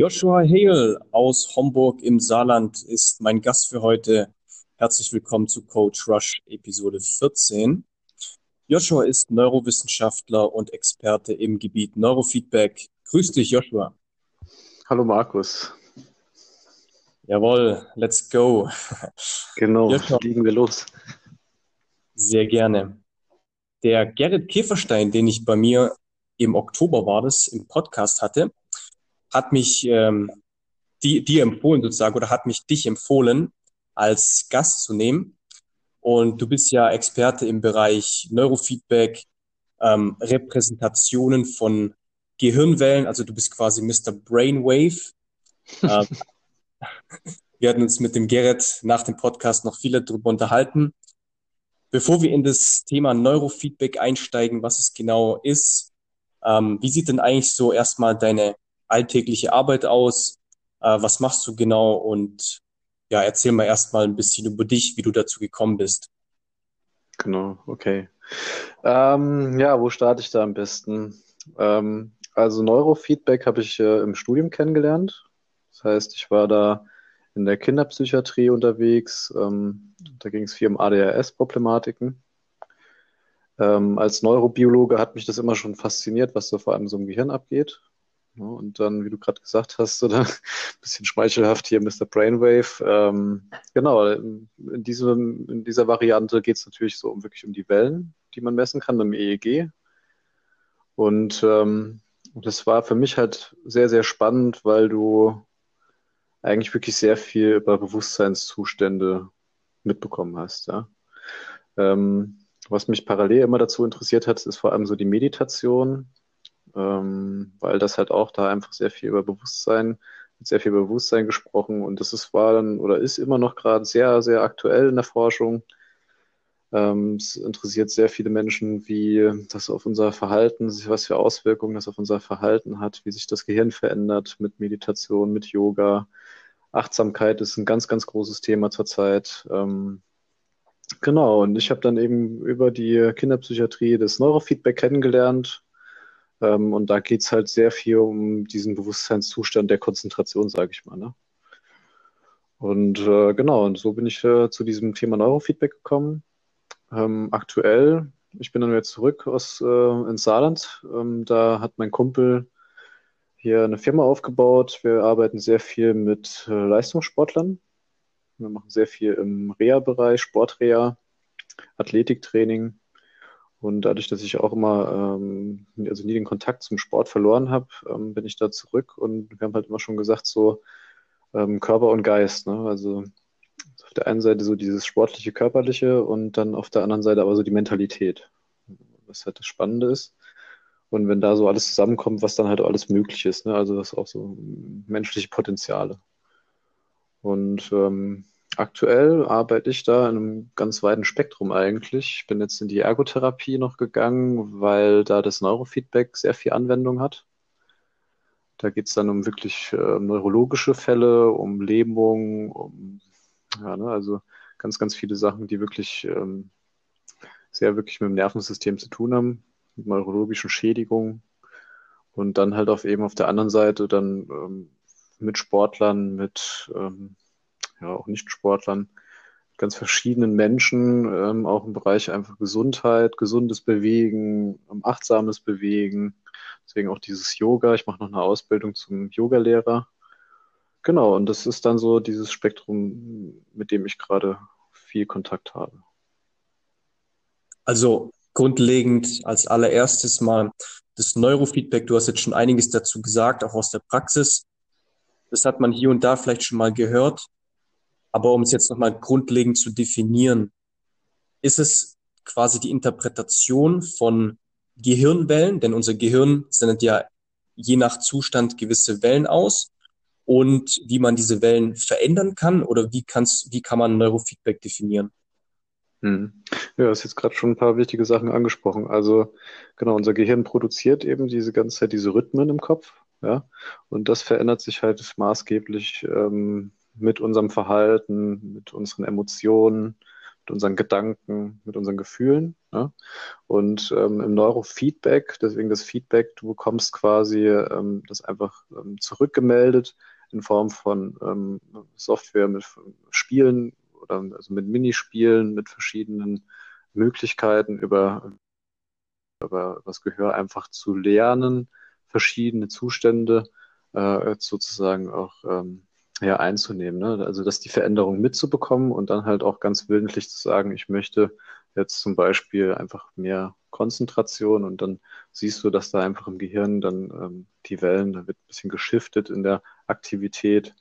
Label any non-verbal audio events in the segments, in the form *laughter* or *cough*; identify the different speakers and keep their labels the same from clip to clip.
Speaker 1: Joshua Hale aus Homburg im Saarland ist mein Gast für heute. Herzlich willkommen zu Coach Rush Episode 14. Joshua ist Neurowissenschaftler und Experte im Gebiet Neurofeedback. Grüß dich, Joshua.
Speaker 2: Hallo, Markus.
Speaker 1: Jawohl, let's go.
Speaker 2: Genau, Joshua, legen wir los.
Speaker 1: Sehr gerne. Der Gerrit Käferstein, den ich bei mir im Oktober war das im Podcast hatte, hat mich ähm, die, dir empfohlen sozusagen oder hat mich dich empfohlen, als Gast zu nehmen. Und du bist ja Experte im Bereich Neurofeedback, ähm, Repräsentationen von Gehirnwellen, also du bist quasi Mr. Brainwave. *laughs* ähm, wir hatten uns mit dem Gerrit nach dem Podcast noch viele darüber unterhalten. Bevor wir in das Thema Neurofeedback einsteigen, was es genau ist, ähm, wie sieht denn eigentlich so erstmal deine alltägliche Arbeit aus? Äh, was machst du genau? Und ja, erzähl mal erstmal ein bisschen über dich, wie du dazu gekommen bist.
Speaker 2: Genau, okay. Ähm, ja, wo starte ich da am besten? Ähm, also Neurofeedback habe ich äh, im Studium kennengelernt. Das heißt, ich war da in der Kinderpsychiatrie unterwegs. Ähm, da ging es viel um ADHS-Problematiken. Ähm, als Neurobiologe hat mich das immer schon fasziniert, was da vor allem so im Gehirn abgeht. Ja, und dann, wie du gerade gesagt hast, oder *laughs* ein bisschen schmeichelhaft hier Mr. Brainwave. Ähm, genau, in, diesem, in dieser Variante geht es natürlich so um wirklich um die Wellen, die man messen kann dem EEG. Und ähm, das war für mich halt sehr, sehr spannend, weil du eigentlich wirklich sehr viel über Bewusstseinszustände mitbekommen hast. Ja? Ähm, was mich parallel immer dazu interessiert hat, ist vor allem so die Meditation ähm, weil das halt auch da einfach sehr viel über Bewusstsein, sehr viel Bewusstsein gesprochen und das ist, war dann oder ist immer noch gerade sehr, sehr aktuell in der Forschung. Ähm, es interessiert sehr viele Menschen, wie das auf unser Verhalten, was für Auswirkungen das auf unser Verhalten hat, wie sich das Gehirn verändert mit Meditation, mit Yoga. Achtsamkeit ist ein ganz, ganz großes Thema zurzeit. Ähm, genau, und ich habe dann eben über die Kinderpsychiatrie das Neurofeedback kennengelernt ähm, und da geht es halt sehr viel um diesen Bewusstseinszustand der Konzentration, sage ich mal. Ne? Und äh, genau, und so bin ich äh, zu diesem Thema Neurofeedback gekommen. Ähm, aktuell, ich bin dann jetzt zurück aus äh, ins Saarland. Ähm, da hat mein Kumpel hier eine Firma aufgebaut. Wir arbeiten sehr viel mit äh, Leistungssportlern. Wir machen sehr viel im Reha-Bereich, Sportreha, Athletiktraining. Und dadurch, dass ich auch immer, ähm, also nie den Kontakt zum Sport verloren habe, ähm, bin ich da zurück und wir haben halt immer schon gesagt, so ähm, Körper und Geist. Ne? Also auf der einen Seite so dieses sportliche, körperliche und dann auf der anderen Seite aber so die Mentalität, was halt das Spannende ist. Und wenn da so alles zusammenkommt, was dann halt alles möglich ist, ne? also das auch so menschliche Potenziale. Und ähm, Aktuell arbeite ich da in einem ganz weiten Spektrum eigentlich. Ich bin jetzt in die Ergotherapie noch gegangen, weil da das Neurofeedback sehr viel Anwendung hat. Da geht es dann um wirklich äh, neurologische Fälle, um Lähmung, um ja, ne, also ganz, ganz viele Sachen, die wirklich ähm, sehr wirklich mit dem Nervensystem zu tun haben, mit neurologischen Schädigungen. Und dann halt auf eben auf der anderen Seite dann ähm, mit Sportlern, mit ähm, ja auch Nicht-Sportlern, ganz verschiedenen Menschen, ähm, auch im Bereich einfach Gesundheit, gesundes Bewegen, ähm, achtsames Bewegen. Deswegen auch dieses Yoga. Ich mache noch eine Ausbildung zum Yogalehrer. Genau, und das ist dann so dieses Spektrum, mit dem ich gerade viel Kontakt habe.
Speaker 1: Also grundlegend als allererstes mal das Neurofeedback. Du hast jetzt schon einiges dazu gesagt, auch aus der Praxis. Das hat man hier und da vielleicht schon mal gehört. Aber um es jetzt nochmal grundlegend zu definieren, ist es quasi die Interpretation von Gehirnwellen, denn unser Gehirn sendet ja je nach Zustand gewisse Wellen aus und wie man diese Wellen verändern kann oder wie, kann's, wie kann man Neurofeedback definieren?
Speaker 2: Hm. Ja, hast jetzt gerade schon ein paar wichtige Sachen angesprochen. Also genau, unser Gehirn produziert eben diese ganze Zeit diese Rhythmen im Kopf, ja, und das verändert sich halt maßgeblich ähm, mit unserem Verhalten, mit unseren Emotionen, mit unseren Gedanken, mit unseren Gefühlen. Ne? Und ähm, im Neurofeedback, deswegen das Feedback, du bekommst quasi ähm, das einfach ähm, zurückgemeldet in Form von ähm, Software mit Spielen oder also mit Minispielen, mit verschiedenen Möglichkeiten über, über das Gehör einfach zu lernen, verschiedene Zustände äh, sozusagen auch ähm, ja, einzunehmen. Ne? Also dass die Veränderung mitzubekommen und dann halt auch ganz willentlich zu sagen, ich möchte jetzt zum Beispiel einfach mehr Konzentration und dann siehst du, dass da einfach im Gehirn dann ähm, die Wellen, da wird ein bisschen geschiftet in der Aktivität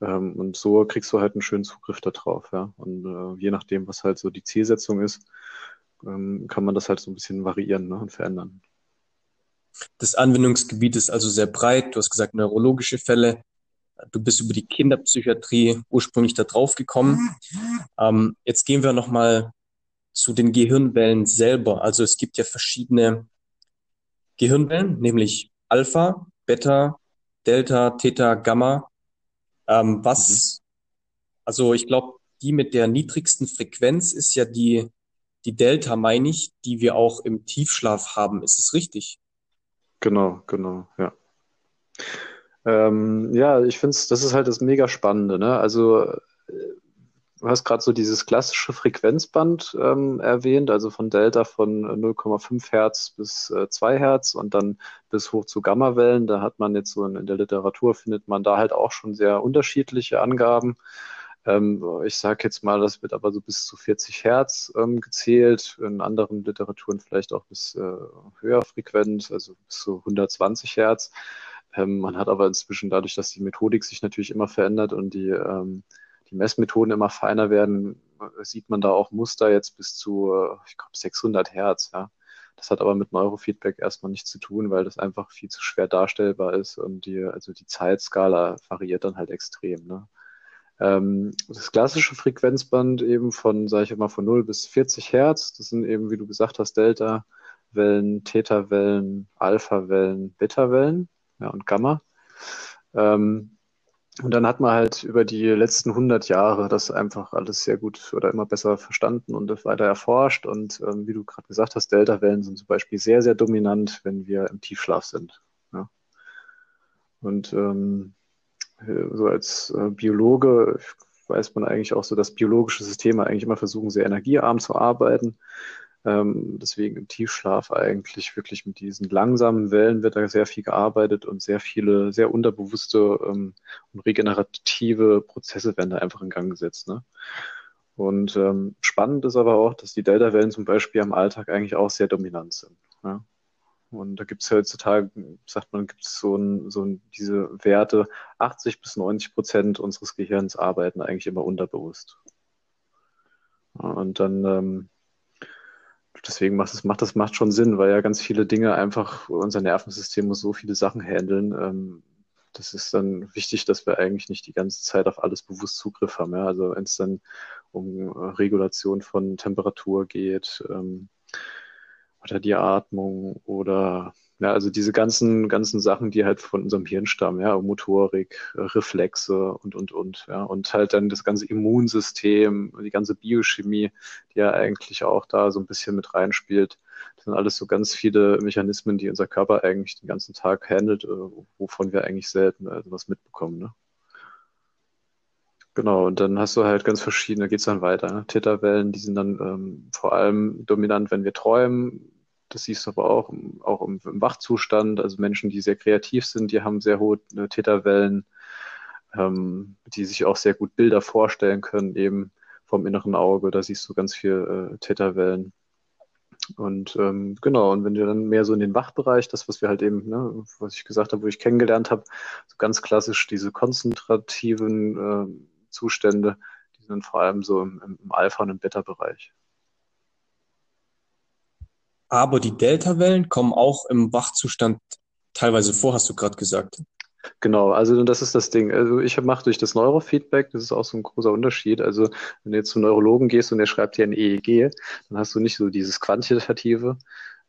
Speaker 2: ähm, und so kriegst du halt einen schönen Zugriff darauf. Ja? Und äh, je nachdem, was halt so die Zielsetzung ist, ähm, kann man das halt so ein bisschen variieren ne? und verändern.
Speaker 1: Das Anwendungsgebiet ist also sehr breit. Du hast gesagt, neurologische Fälle. Du bist über die Kinderpsychiatrie ursprünglich da drauf gekommen. Ähm, jetzt gehen wir nochmal zu den Gehirnwellen selber. Also es gibt ja verschiedene Gehirnwellen, nämlich Alpha, Beta, Delta, Theta, Gamma. Ähm, was, also ich glaube, die mit der niedrigsten Frequenz ist ja die, die Delta, meine ich, die wir auch im Tiefschlaf haben. Ist es richtig?
Speaker 2: Genau, genau, ja. Ähm, ja, ich finde es, das ist halt das mega Spannende, ne? Also äh, du hast gerade so dieses klassische Frequenzband ähm, erwähnt, also von Delta von 0,5 Hertz bis äh, 2 Hertz und dann bis hoch zu Gammawellen. Da hat man jetzt so in, in, der Literatur findet man da halt auch schon sehr unterschiedliche Angaben. Ähm, ich sage jetzt mal, das wird aber so bis zu 40 Hertz ähm, gezählt, in anderen Literaturen vielleicht auch bis äh, höher frequent, also bis zu 120 Hertz. Ähm, man hat aber inzwischen dadurch, dass die Methodik sich natürlich immer verändert und die, ähm, die Messmethoden immer feiner werden, sieht man da auch Muster jetzt bis zu, äh, ich glaube, 600 Hertz. Ja. Das hat aber mit Neurofeedback erstmal nichts zu tun, weil das einfach viel zu schwer darstellbar ist und die, also die Zeitskala variiert dann halt extrem. Ne? Ähm, das klassische Frequenzband eben von, sage ich mal, von 0 bis 40 Hertz, das sind eben, wie du gesagt hast, Delta-Wellen, Theta-Wellen, Alpha-Wellen, Beta-Wellen ja, und Gamma. Ähm, und dann hat man halt über die letzten 100 Jahre das einfach alles sehr gut oder immer besser verstanden und weiter erforscht. Und ähm, wie du gerade gesagt hast, Delta-Wellen sind zum Beispiel sehr, sehr dominant, wenn wir im Tiefschlaf sind. Ja. Und ähm, so als äh, Biologe weiß man eigentlich auch so, dass biologische Systeme eigentlich immer versuchen, sehr energiearm zu arbeiten. Ähm, deswegen im Tiefschlaf eigentlich wirklich mit diesen langsamen Wellen wird da sehr viel gearbeitet und sehr viele, sehr unterbewusste ähm, und regenerative Prozesse werden da einfach in Gang gesetzt. Ne? Und ähm, spannend ist aber auch, dass die Delta-Wellen zum Beispiel am Alltag eigentlich auch sehr dominant sind. Ja? Und da gibt es heutzutage, sagt man, gibt es so, ein, so ein, diese Werte, 80 bis 90 Prozent unseres Gehirns arbeiten eigentlich immer unterbewusst. Und dann ähm, deswegen macht es macht das macht schon Sinn, weil ja ganz viele Dinge einfach unser Nervensystem muss so viele Sachen handeln. Ähm, das ist dann wichtig, dass wir eigentlich nicht die ganze Zeit auf alles bewusst Zugriff haben. Ja? Also wenn es dann um äh, Regulation von Temperatur geht ähm, oder die Atmung oder ja, also diese ganzen, ganzen Sachen, die halt von unserem Hirn stammen, ja, Motorik, Reflexe und, und, und, ja, und halt dann das ganze Immunsystem, die ganze Biochemie, die ja eigentlich auch da so ein bisschen mit reinspielt. Das sind alles so ganz viele Mechanismen, die unser Körper eigentlich den ganzen Tag handelt, äh, wovon wir eigentlich selten äh, was mitbekommen, ne? Genau, und dann hast du halt ganz verschiedene, geht's dann weiter. Ne? Theta-Wellen, die sind dann ähm, vor allem dominant, wenn wir träumen, das siehst du aber auch, auch im, im Wachzustand. Also Menschen, die sehr kreativ sind, die haben sehr hohe äh, Täterwellen, ähm, die sich auch sehr gut Bilder vorstellen können, eben vom inneren Auge. Da siehst du ganz viel äh, Täterwellen. Und ähm, genau, und wenn du dann mehr so in den Wachbereich, das, was wir halt eben, ne, was ich gesagt habe, wo ich kennengelernt habe, so ganz klassisch diese konzentrativen äh, Zustände, die sind vor allem so im, im Alpha- und im Beta-Bereich.
Speaker 1: Aber die Delta-Wellen kommen auch im Wachzustand teilweise vor, hast du gerade gesagt.
Speaker 2: Genau, also das ist das Ding. Also ich mache durch das Neurofeedback, das ist auch so ein großer Unterschied. Also wenn du jetzt zum Neurologen gehst und der schreibt dir ein EEG, dann hast du nicht so dieses Quantitative.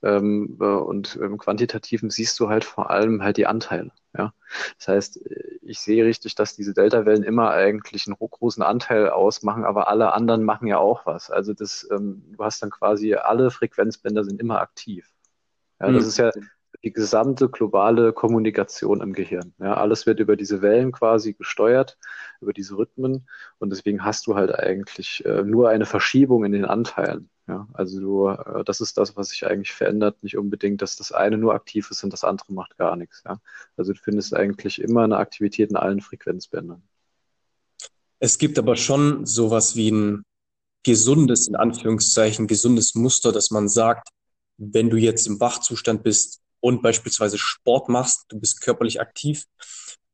Speaker 2: Ähm, und im Quantitativen siehst du halt vor allem halt die Anteile. Ja, das heißt, ich sehe richtig, dass diese Delta-Wellen immer eigentlich einen großen Anteil ausmachen, aber alle anderen machen ja auch was. Also das, ähm, du hast dann quasi alle Frequenzbänder sind immer aktiv. Ja, das mhm. ist ja die gesamte globale Kommunikation im Gehirn. Ja, alles wird über diese Wellen quasi gesteuert, über diese Rhythmen und deswegen hast du halt eigentlich äh, nur eine Verschiebung in den Anteilen. Ja, also du, äh, das ist das, was sich eigentlich verändert, nicht unbedingt, dass das eine nur aktiv ist und das andere macht gar nichts. Ja, also du findest eigentlich immer eine Aktivität in allen Frequenzbändern.
Speaker 1: Es gibt aber schon sowas wie ein gesundes, in Anführungszeichen, gesundes Muster, dass man sagt, wenn du jetzt im Wachzustand bist, und beispielsweise Sport machst, du bist körperlich aktiv,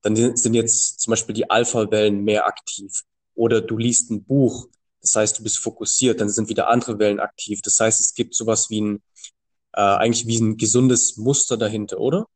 Speaker 1: dann sind jetzt zum Beispiel die Alpha-Wellen mehr aktiv. Oder du liest ein Buch, das heißt, du bist fokussiert, dann sind wieder andere Wellen aktiv. Das heißt, es gibt sowas wie ein, äh, eigentlich wie ein gesundes Muster dahinter, oder?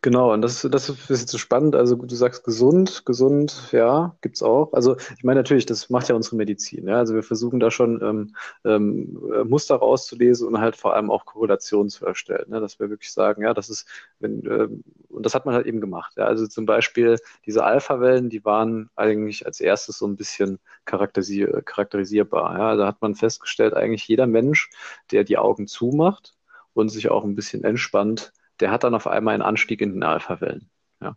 Speaker 2: Genau, und das, das ist jetzt so spannend. Also du sagst gesund, gesund, ja, gibt's auch. Also ich meine natürlich, das macht ja unsere Medizin. Ja? Also wir versuchen da schon ähm, ähm, Muster rauszulesen und halt vor allem auch Korrelationen zu erstellen. Ne? Dass wir wirklich sagen, ja, das ist, wenn, ähm, und das hat man halt eben gemacht. Ja? Also zum Beispiel diese Alpha-Wellen, die waren eigentlich als erstes so ein bisschen charakterisier charakterisierbar. Ja? Da hat man festgestellt, eigentlich jeder Mensch, der die Augen zumacht und sich auch ein bisschen entspannt, der hat dann auf einmal einen Anstieg in den Alpha-Wellen. Ja.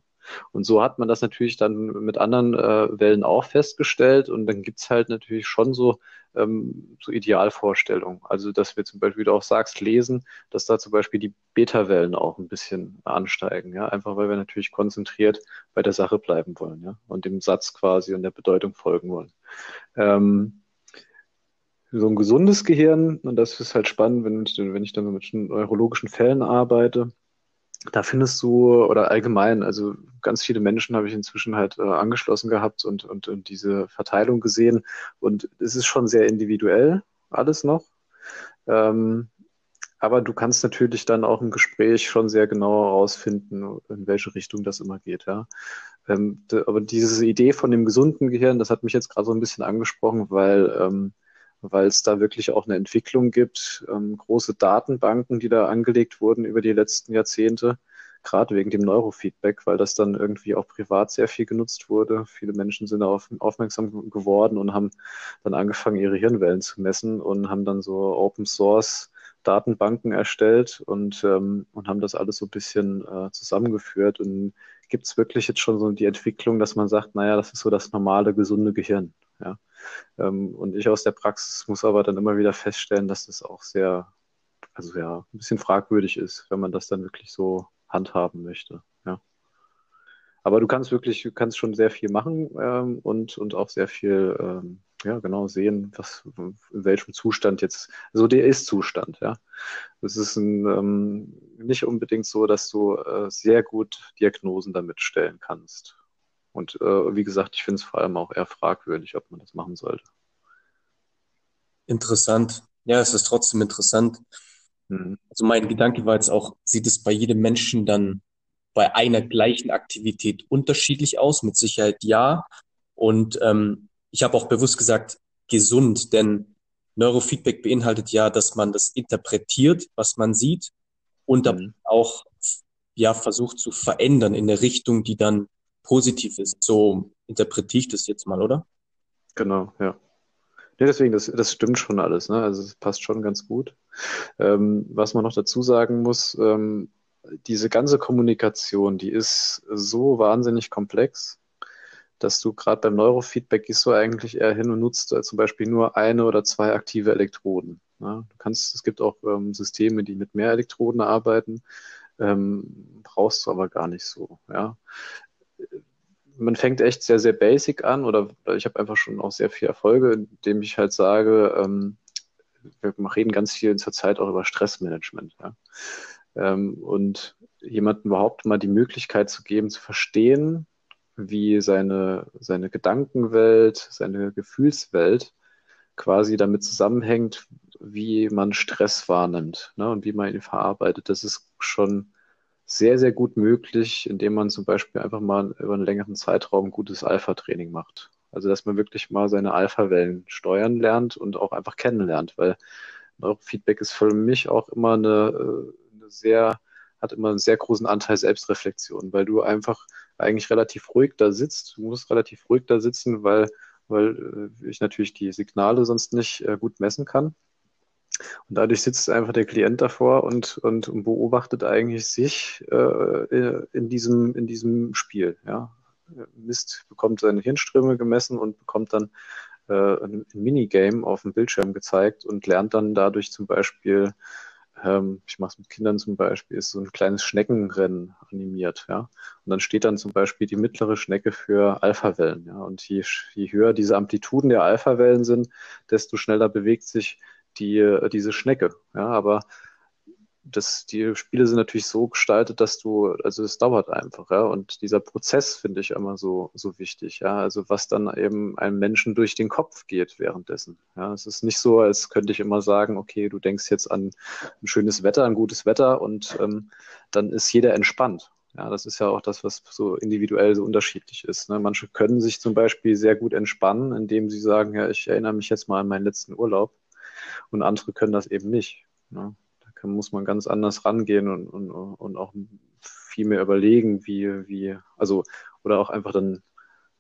Speaker 2: Und so hat man das natürlich dann mit anderen äh, Wellen auch festgestellt. Und dann gibt's halt natürlich schon so, ähm, so Idealvorstellungen. Also, dass wir zum Beispiel, wie du auch sagst, lesen, dass da zum Beispiel die Beta-Wellen auch ein bisschen ansteigen. Ja, einfach weil wir natürlich konzentriert bei der Sache bleiben wollen. Ja, und dem Satz quasi und der Bedeutung folgen wollen. Ähm, so ein gesundes Gehirn, und das ist halt spannend, wenn ich, wenn ich dann mit neurologischen Fällen arbeite, da findest du, oder allgemein, also ganz viele Menschen habe ich inzwischen halt äh, angeschlossen gehabt und, und, und diese Verteilung gesehen. Und es ist schon sehr individuell, alles noch. Ähm, aber du kannst natürlich dann auch im Gespräch schon sehr genau herausfinden, in welche Richtung das immer geht, ja. Ähm, aber diese Idee von dem gesunden Gehirn, das hat mich jetzt gerade so ein bisschen angesprochen, weil ähm, weil es da wirklich auch eine Entwicklung gibt, ähm, große Datenbanken, die da angelegt wurden über die letzten Jahrzehnte, gerade wegen dem Neurofeedback, weil das dann irgendwie auch privat sehr viel genutzt wurde. Viele Menschen sind darauf aufmerksam geworden und haben dann angefangen, ihre Hirnwellen zu messen und haben dann so Open Source Datenbanken erstellt und, ähm, und haben das alles so ein bisschen äh, zusammengeführt. Und gibt es wirklich jetzt schon so die Entwicklung, dass man sagt, naja, das ist so das normale, gesunde Gehirn. Ja. Ähm, und ich aus der Praxis muss aber dann immer wieder feststellen, dass das auch sehr, also ja, ein bisschen fragwürdig ist, wenn man das dann wirklich so handhaben möchte. Ja. Aber du kannst wirklich, du kannst schon sehr viel machen ähm, und, und auch sehr viel, ähm, ja, genau sehen, was, in welchem Zustand jetzt, so also der Ist-Zustand, ja. Es ist ein, ähm, nicht unbedingt so, dass du äh, sehr gut Diagnosen damit stellen kannst. Und äh, wie gesagt, ich finde es vor allem auch eher fragwürdig, ob man das machen sollte.
Speaker 1: Interessant. Ja, es ist trotzdem interessant. Mhm. Also mein Gedanke war jetzt auch, sieht es bei jedem Menschen dann bei einer gleichen Aktivität unterschiedlich aus? Mit Sicherheit ja. Und ähm, ich habe auch bewusst gesagt, gesund, denn Neurofeedback beinhaltet ja, dass man das interpretiert, was man sieht und mhm. auch ja versucht zu verändern in eine Richtung, die dann positiv ist. So interpretiere ich das jetzt mal, oder?
Speaker 2: Genau, ja. Ja, deswegen, das, das stimmt schon alles. Ne? Also es passt schon ganz gut. Ähm, was man noch dazu sagen muss, ähm, diese ganze Kommunikation, die ist so wahnsinnig komplex, dass du gerade beim Neurofeedback gehst du eigentlich eher hin und nutzt äh, zum Beispiel nur eine oder zwei aktive Elektroden. Ne? Du kannst, es gibt auch ähm, Systeme, die mit mehr Elektroden arbeiten, ähm, brauchst du aber gar nicht so. Ja? Man fängt echt sehr, sehr basic an oder, ich habe einfach schon auch sehr viel Erfolge, indem ich halt sage, ähm, wir reden ganz viel zurzeit auch über Stressmanagement. Ja? Ähm, und jemandem überhaupt mal die Möglichkeit zu geben, zu verstehen, wie seine, seine Gedankenwelt, seine Gefühlswelt quasi damit zusammenhängt, wie man Stress wahrnimmt ne, und wie man ihn verarbeitet. Das ist schon sehr, sehr gut möglich, indem man zum Beispiel einfach mal über einen längeren Zeitraum gutes Alpha-Training macht. Also, dass man wirklich mal seine Alpha-Wellen steuern lernt und auch einfach kennenlernt, weil Neurofeedback ist für mich auch immer eine, äh, eine sehr hat immer einen sehr großen Anteil Selbstreflexion, weil du einfach eigentlich relativ ruhig da sitzt. Du musst relativ ruhig da sitzen, weil, weil äh, ich natürlich die Signale sonst nicht äh, gut messen kann. Und dadurch sitzt einfach der Klient davor und, und beobachtet eigentlich sich äh, in, diesem, in diesem Spiel. Ja. Misst, bekommt seine Hirnströme gemessen und bekommt dann äh, ein, ein Minigame auf dem Bildschirm gezeigt und lernt dann dadurch zum Beispiel, ähm, ich mache es mit Kindern zum Beispiel, ist so ein kleines Schneckenrennen animiert. Ja. Und dann steht dann zum Beispiel die mittlere Schnecke für Alphawellen. Ja. Und je, je höher diese Amplituden der Alphawellen sind, desto schneller bewegt sich die, äh, diese Schnecke. Ja, aber das, die Spiele sind natürlich so gestaltet, dass du, also es dauert einfach, ja. Und dieser Prozess finde ich immer so, so wichtig, ja. Also was dann eben einem Menschen durch den Kopf geht währenddessen. Ja, es ist nicht so, als könnte ich immer sagen, okay, du denkst jetzt an ein schönes Wetter, ein gutes Wetter und ähm, dann ist jeder entspannt. Ja, das ist ja auch das, was so individuell so unterschiedlich ist. Ne? Manche können sich zum Beispiel sehr gut entspannen, indem sie sagen, ja, ich erinnere mich jetzt mal an meinen letzten Urlaub und andere können das eben nicht. Ne? Da kann, muss man ganz anders rangehen und, und, und auch viel mehr überlegen, wie, wie, also, oder auch einfach dann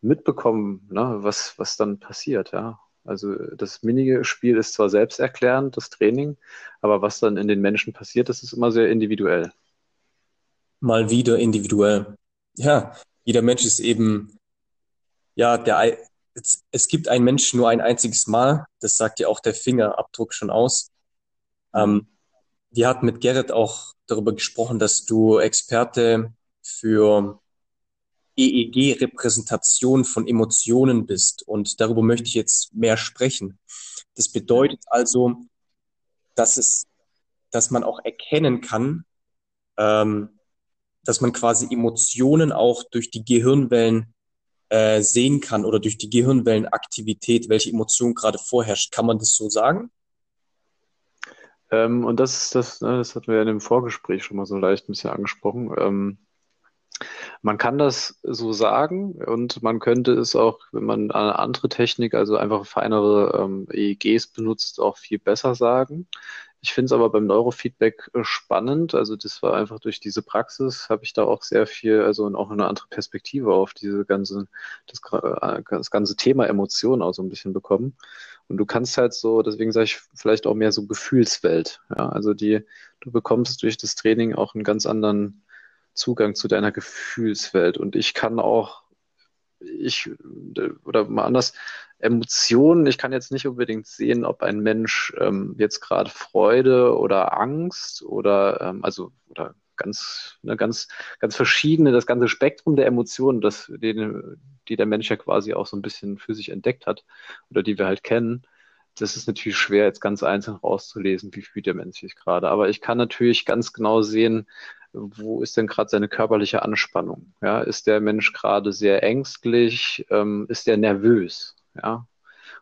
Speaker 2: mitbekommen, ne, was, was dann passiert, ja. Also das Minispiel ist zwar selbsterklärend, das Training, aber was dann in den Menschen passiert, das ist immer sehr individuell.
Speaker 1: Mal wieder individuell. Ja, jeder Mensch ist eben, ja, der, es, es gibt einen Menschen nur ein einziges Mal. Das sagt ja auch der Fingerabdruck schon aus. Ähm, wir hatten mit Gerrit auch darüber gesprochen, dass du Experte für EEG-Repräsentation von Emotionen bist. Und darüber möchte ich jetzt mehr sprechen. Das bedeutet also, dass es, dass man auch erkennen kann, ähm, dass man quasi Emotionen auch durch die Gehirnwellen äh, sehen kann oder durch die Gehirnwellenaktivität, welche Emotion gerade vorherrscht. Kann man das so sagen?
Speaker 2: Ähm, und das das, ne, das hatten wir ja in dem Vorgespräch schon mal so leicht ein bisschen angesprochen. Ähm, man kann das so sagen und man könnte es auch, wenn man eine andere Technik, also einfach feinere ähm, EEGs benutzt, auch viel besser sagen. Ich finde es aber beim Neurofeedback äh, spannend. Also das war einfach durch diese Praxis, habe ich da auch sehr viel, also auch eine andere Perspektive auf diese ganze, das, äh, das ganze Thema Emotionen auch so ein bisschen bekommen. Und du kannst halt so, deswegen sage ich vielleicht auch mehr so Gefühlswelt. Ja, also die, du bekommst durch das Training auch einen ganz anderen Zugang zu deiner Gefühlswelt. Und ich kann auch, ich, oder mal anders, Emotionen, ich kann jetzt nicht unbedingt sehen, ob ein Mensch ähm, jetzt gerade Freude oder Angst oder ähm, also oder ganz, ne, ganz, ganz verschiedene, das ganze Spektrum der Emotionen, das, die, die der Mensch ja quasi auch so ein bisschen für sich entdeckt hat oder die wir halt kennen. Das ist natürlich schwer, jetzt ganz einzeln rauszulesen, wie fühlt der Mensch sich gerade. Aber ich kann natürlich ganz genau sehen, wo ist denn gerade seine körperliche Anspannung? Ja, ist der Mensch gerade sehr ängstlich? Ähm, ist er nervös? Ja,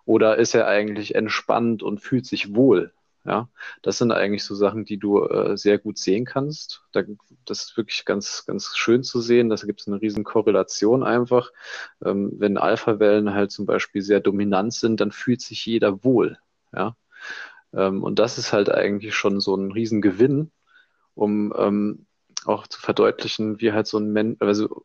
Speaker 2: oder ist er eigentlich entspannt und fühlt sich wohl? Ja, das sind eigentlich so Sachen, die du äh, sehr gut sehen kannst. Da, das ist wirklich ganz, ganz schön zu sehen. Da gibt es eine riesen Korrelation einfach. Ähm, wenn Alpha-Wellen halt zum Beispiel sehr dominant sind, dann fühlt sich jeder wohl. Ja, ähm, und das ist halt eigentlich schon so ein Riesengewinn, um ähm, auch zu verdeutlichen, wie halt so ein Mensch, also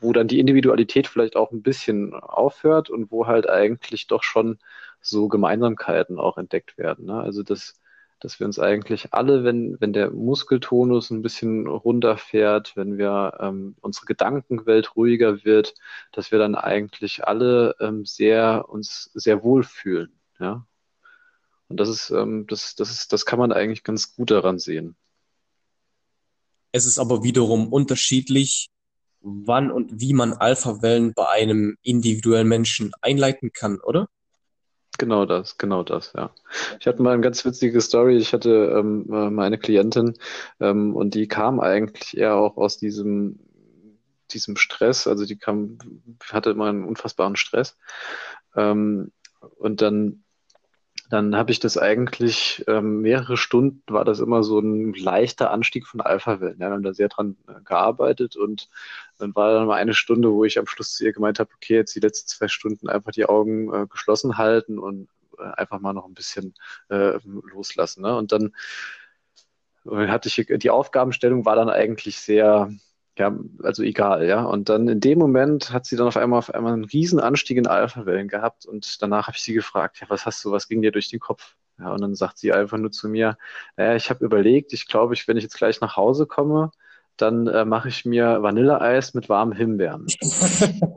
Speaker 2: wo dann die Individualität vielleicht auch ein bisschen aufhört und wo halt eigentlich doch schon so Gemeinsamkeiten auch entdeckt werden. Ne? Also dass, dass wir uns eigentlich alle, wenn, wenn der Muskeltonus ein bisschen runterfährt, wenn wir ähm, unsere Gedankenwelt ruhiger wird, dass wir dann eigentlich alle ähm, sehr uns sehr wohl fühlen. Ja? Und das ist, ähm, das, das ist, das kann man eigentlich ganz gut daran sehen.
Speaker 1: Es ist aber wiederum unterschiedlich, wann und wie man Alpha-Wellen bei einem individuellen Menschen einleiten kann, oder?
Speaker 2: Genau das, genau das, ja. Ich hatte mal eine ganz witzige Story. Ich hatte ähm, meine Klientin ähm, und die kam eigentlich eher auch aus diesem, diesem Stress. Also die kam, hatte immer einen unfassbaren Stress. Ähm, und dann dann habe ich das eigentlich ähm, mehrere Stunden war das immer so ein leichter Anstieg von Alpha-Wellen. Ja, wir haben da sehr dran äh, gearbeitet und dann war dann mal eine Stunde, wo ich am Schluss zu ihr gemeint habe, okay, jetzt die letzten zwei Stunden einfach die Augen äh, geschlossen halten und äh, einfach mal noch ein bisschen äh, loslassen. Ne? Und dann hatte ich, die Aufgabenstellung war dann eigentlich sehr, ja, also egal, ja. Und dann in dem Moment hat sie dann auf einmal auf einmal einen riesen Anstieg in Alpha-Wellen gehabt und danach habe ich sie gefragt, ja, was hast du, was ging dir durch den Kopf? Ja, und dann sagt sie einfach nur zu mir, naja, ich habe überlegt, ich glaube, ich, wenn ich jetzt gleich nach Hause komme, dann äh, mache ich mir Vanilleeis mit warmen Himbeeren. *laughs*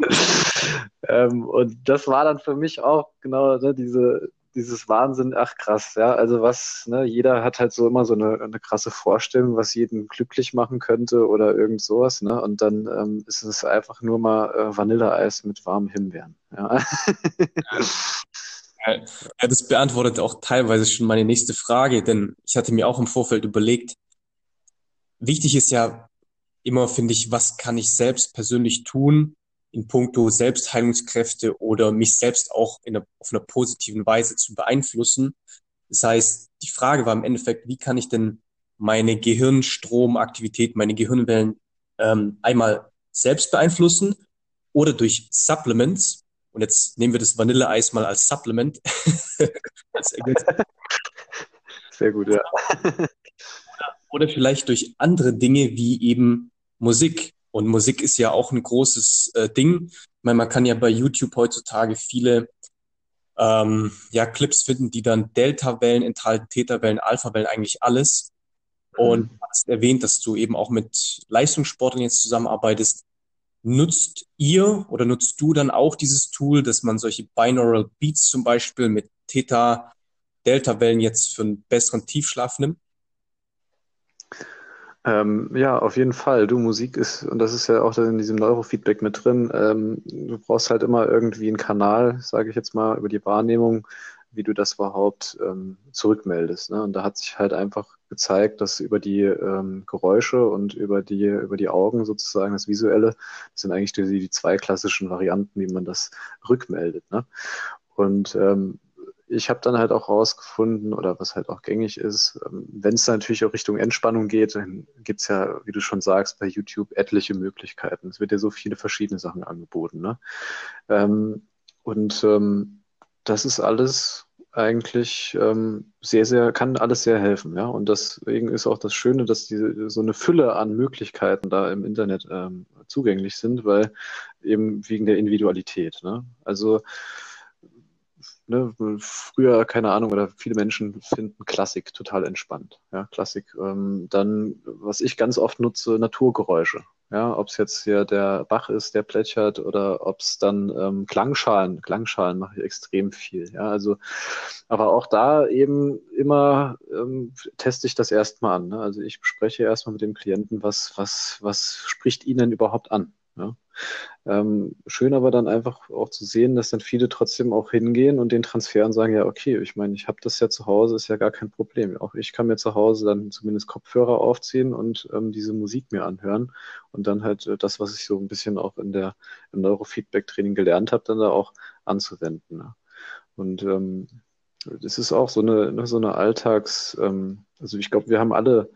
Speaker 2: *laughs* ähm, und das war dann für mich auch genau ne, diese, dieses Wahnsinn, ach krass, ja, also was, ne, jeder hat halt so immer so eine, eine krasse Vorstellung, was jeden glücklich machen könnte oder irgend sowas, ne, und dann ähm, ist es einfach nur mal äh, Vanilleeis mit warmen Himbeeren, ja. *laughs*
Speaker 1: ja. das beantwortet auch teilweise schon meine nächste Frage, denn ich hatte mir auch im Vorfeld überlegt, wichtig ist ja immer, finde ich, was kann ich selbst persönlich tun, in puncto Selbstheilungskräfte oder mich selbst auch in einer, auf einer positiven Weise zu beeinflussen. Das heißt, die Frage war im Endeffekt, wie kann ich denn meine Gehirnstromaktivität, meine Gehirnwellen ähm, einmal selbst beeinflussen oder durch Supplements. Und jetzt nehmen wir das Vanilleeis mal als Supplement. *laughs*
Speaker 2: Sehr gut, ja.
Speaker 1: Oder vielleicht durch andere Dinge wie eben Musik. Und Musik ist ja auch ein großes äh, Ding. Ich meine, man kann ja bei YouTube heutzutage viele ähm, ja, Clips finden, die dann Delta-Wellen enthalten, Theta-Wellen, Alpha-Wellen, eigentlich alles. Und du hast erwähnt, dass du eben auch mit Leistungssportlern jetzt zusammenarbeitest. Nutzt ihr oder nutzt du dann auch dieses Tool, dass man solche Binaural Beats zum Beispiel mit Theta, Delta-Wellen jetzt für einen besseren Tiefschlaf nimmt?
Speaker 2: Ähm, ja, auf jeden Fall. Du, Musik ist, und das ist ja auch in diesem Neurofeedback mit drin, ähm, du brauchst halt immer irgendwie einen Kanal, sage ich jetzt mal, über die Wahrnehmung, wie du das überhaupt ähm, zurückmeldest. Ne? Und da hat sich halt einfach gezeigt, dass über die ähm, Geräusche und über die, über die Augen sozusagen, das Visuelle, das sind eigentlich die, die zwei klassischen Varianten, wie man das rückmeldet. Ne? Und ähm, ich habe dann halt auch rausgefunden, oder was halt auch gängig ist, ähm, wenn es natürlich auch Richtung Entspannung geht, dann gibt's ja, wie du schon sagst, bei YouTube etliche Möglichkeiten. Es wird ja so viele verschiedene Sachen angeboten. Ne? Ähm, und ähm, das ist alles eigentlich sehr, sehr, kann alles sehr helfen, ja. Und deswegen ist auch das Schöne, dass diese so eine Fülle an Möglichkeiten da im Internet zugänglich sind, weil eben wegen der Individualität. Ne? Also ne, früher, keine Ahnung, oder viele Menschen finden Klassik total entspannt. Ja, Klassik. Ähm, dann, was ich ganz oft nutze, Naturgeräusche. Ja, ob es jetzt hier der Bach ist, der plätschert, oder ob es dann ähm, Klangschalen, Klangschalen mache ich extrem viel. Ja, also, aber auch da eben immer ähm, teste ich das erstmal an. Ne? Also ich bespreche erstmal mit dem Klienten, was, was, was spricht ihn denn überhaupt an? Ähm, schön aber dann einfach auch zu sehen, dass dann viele trotzdem auch hingehen und den Transfer und sagen, ja, okay, ich meine, ich habe das ja zu Hause, ist ja gar kein Problem. Auch ich kann mir zu Hause dann zumindest Kopfhörer aufziehen und ähm, diese Musik mir anhören und dann halt äh, das, was ich so ein bisschen auch in der im Neurofeedback-Training gelernt habe, dann da auch anzuwenden. Ne? Und ähm, das ist auch so eine, ne, so eine Alltags, ähm, also ich glaube, wir haben alle,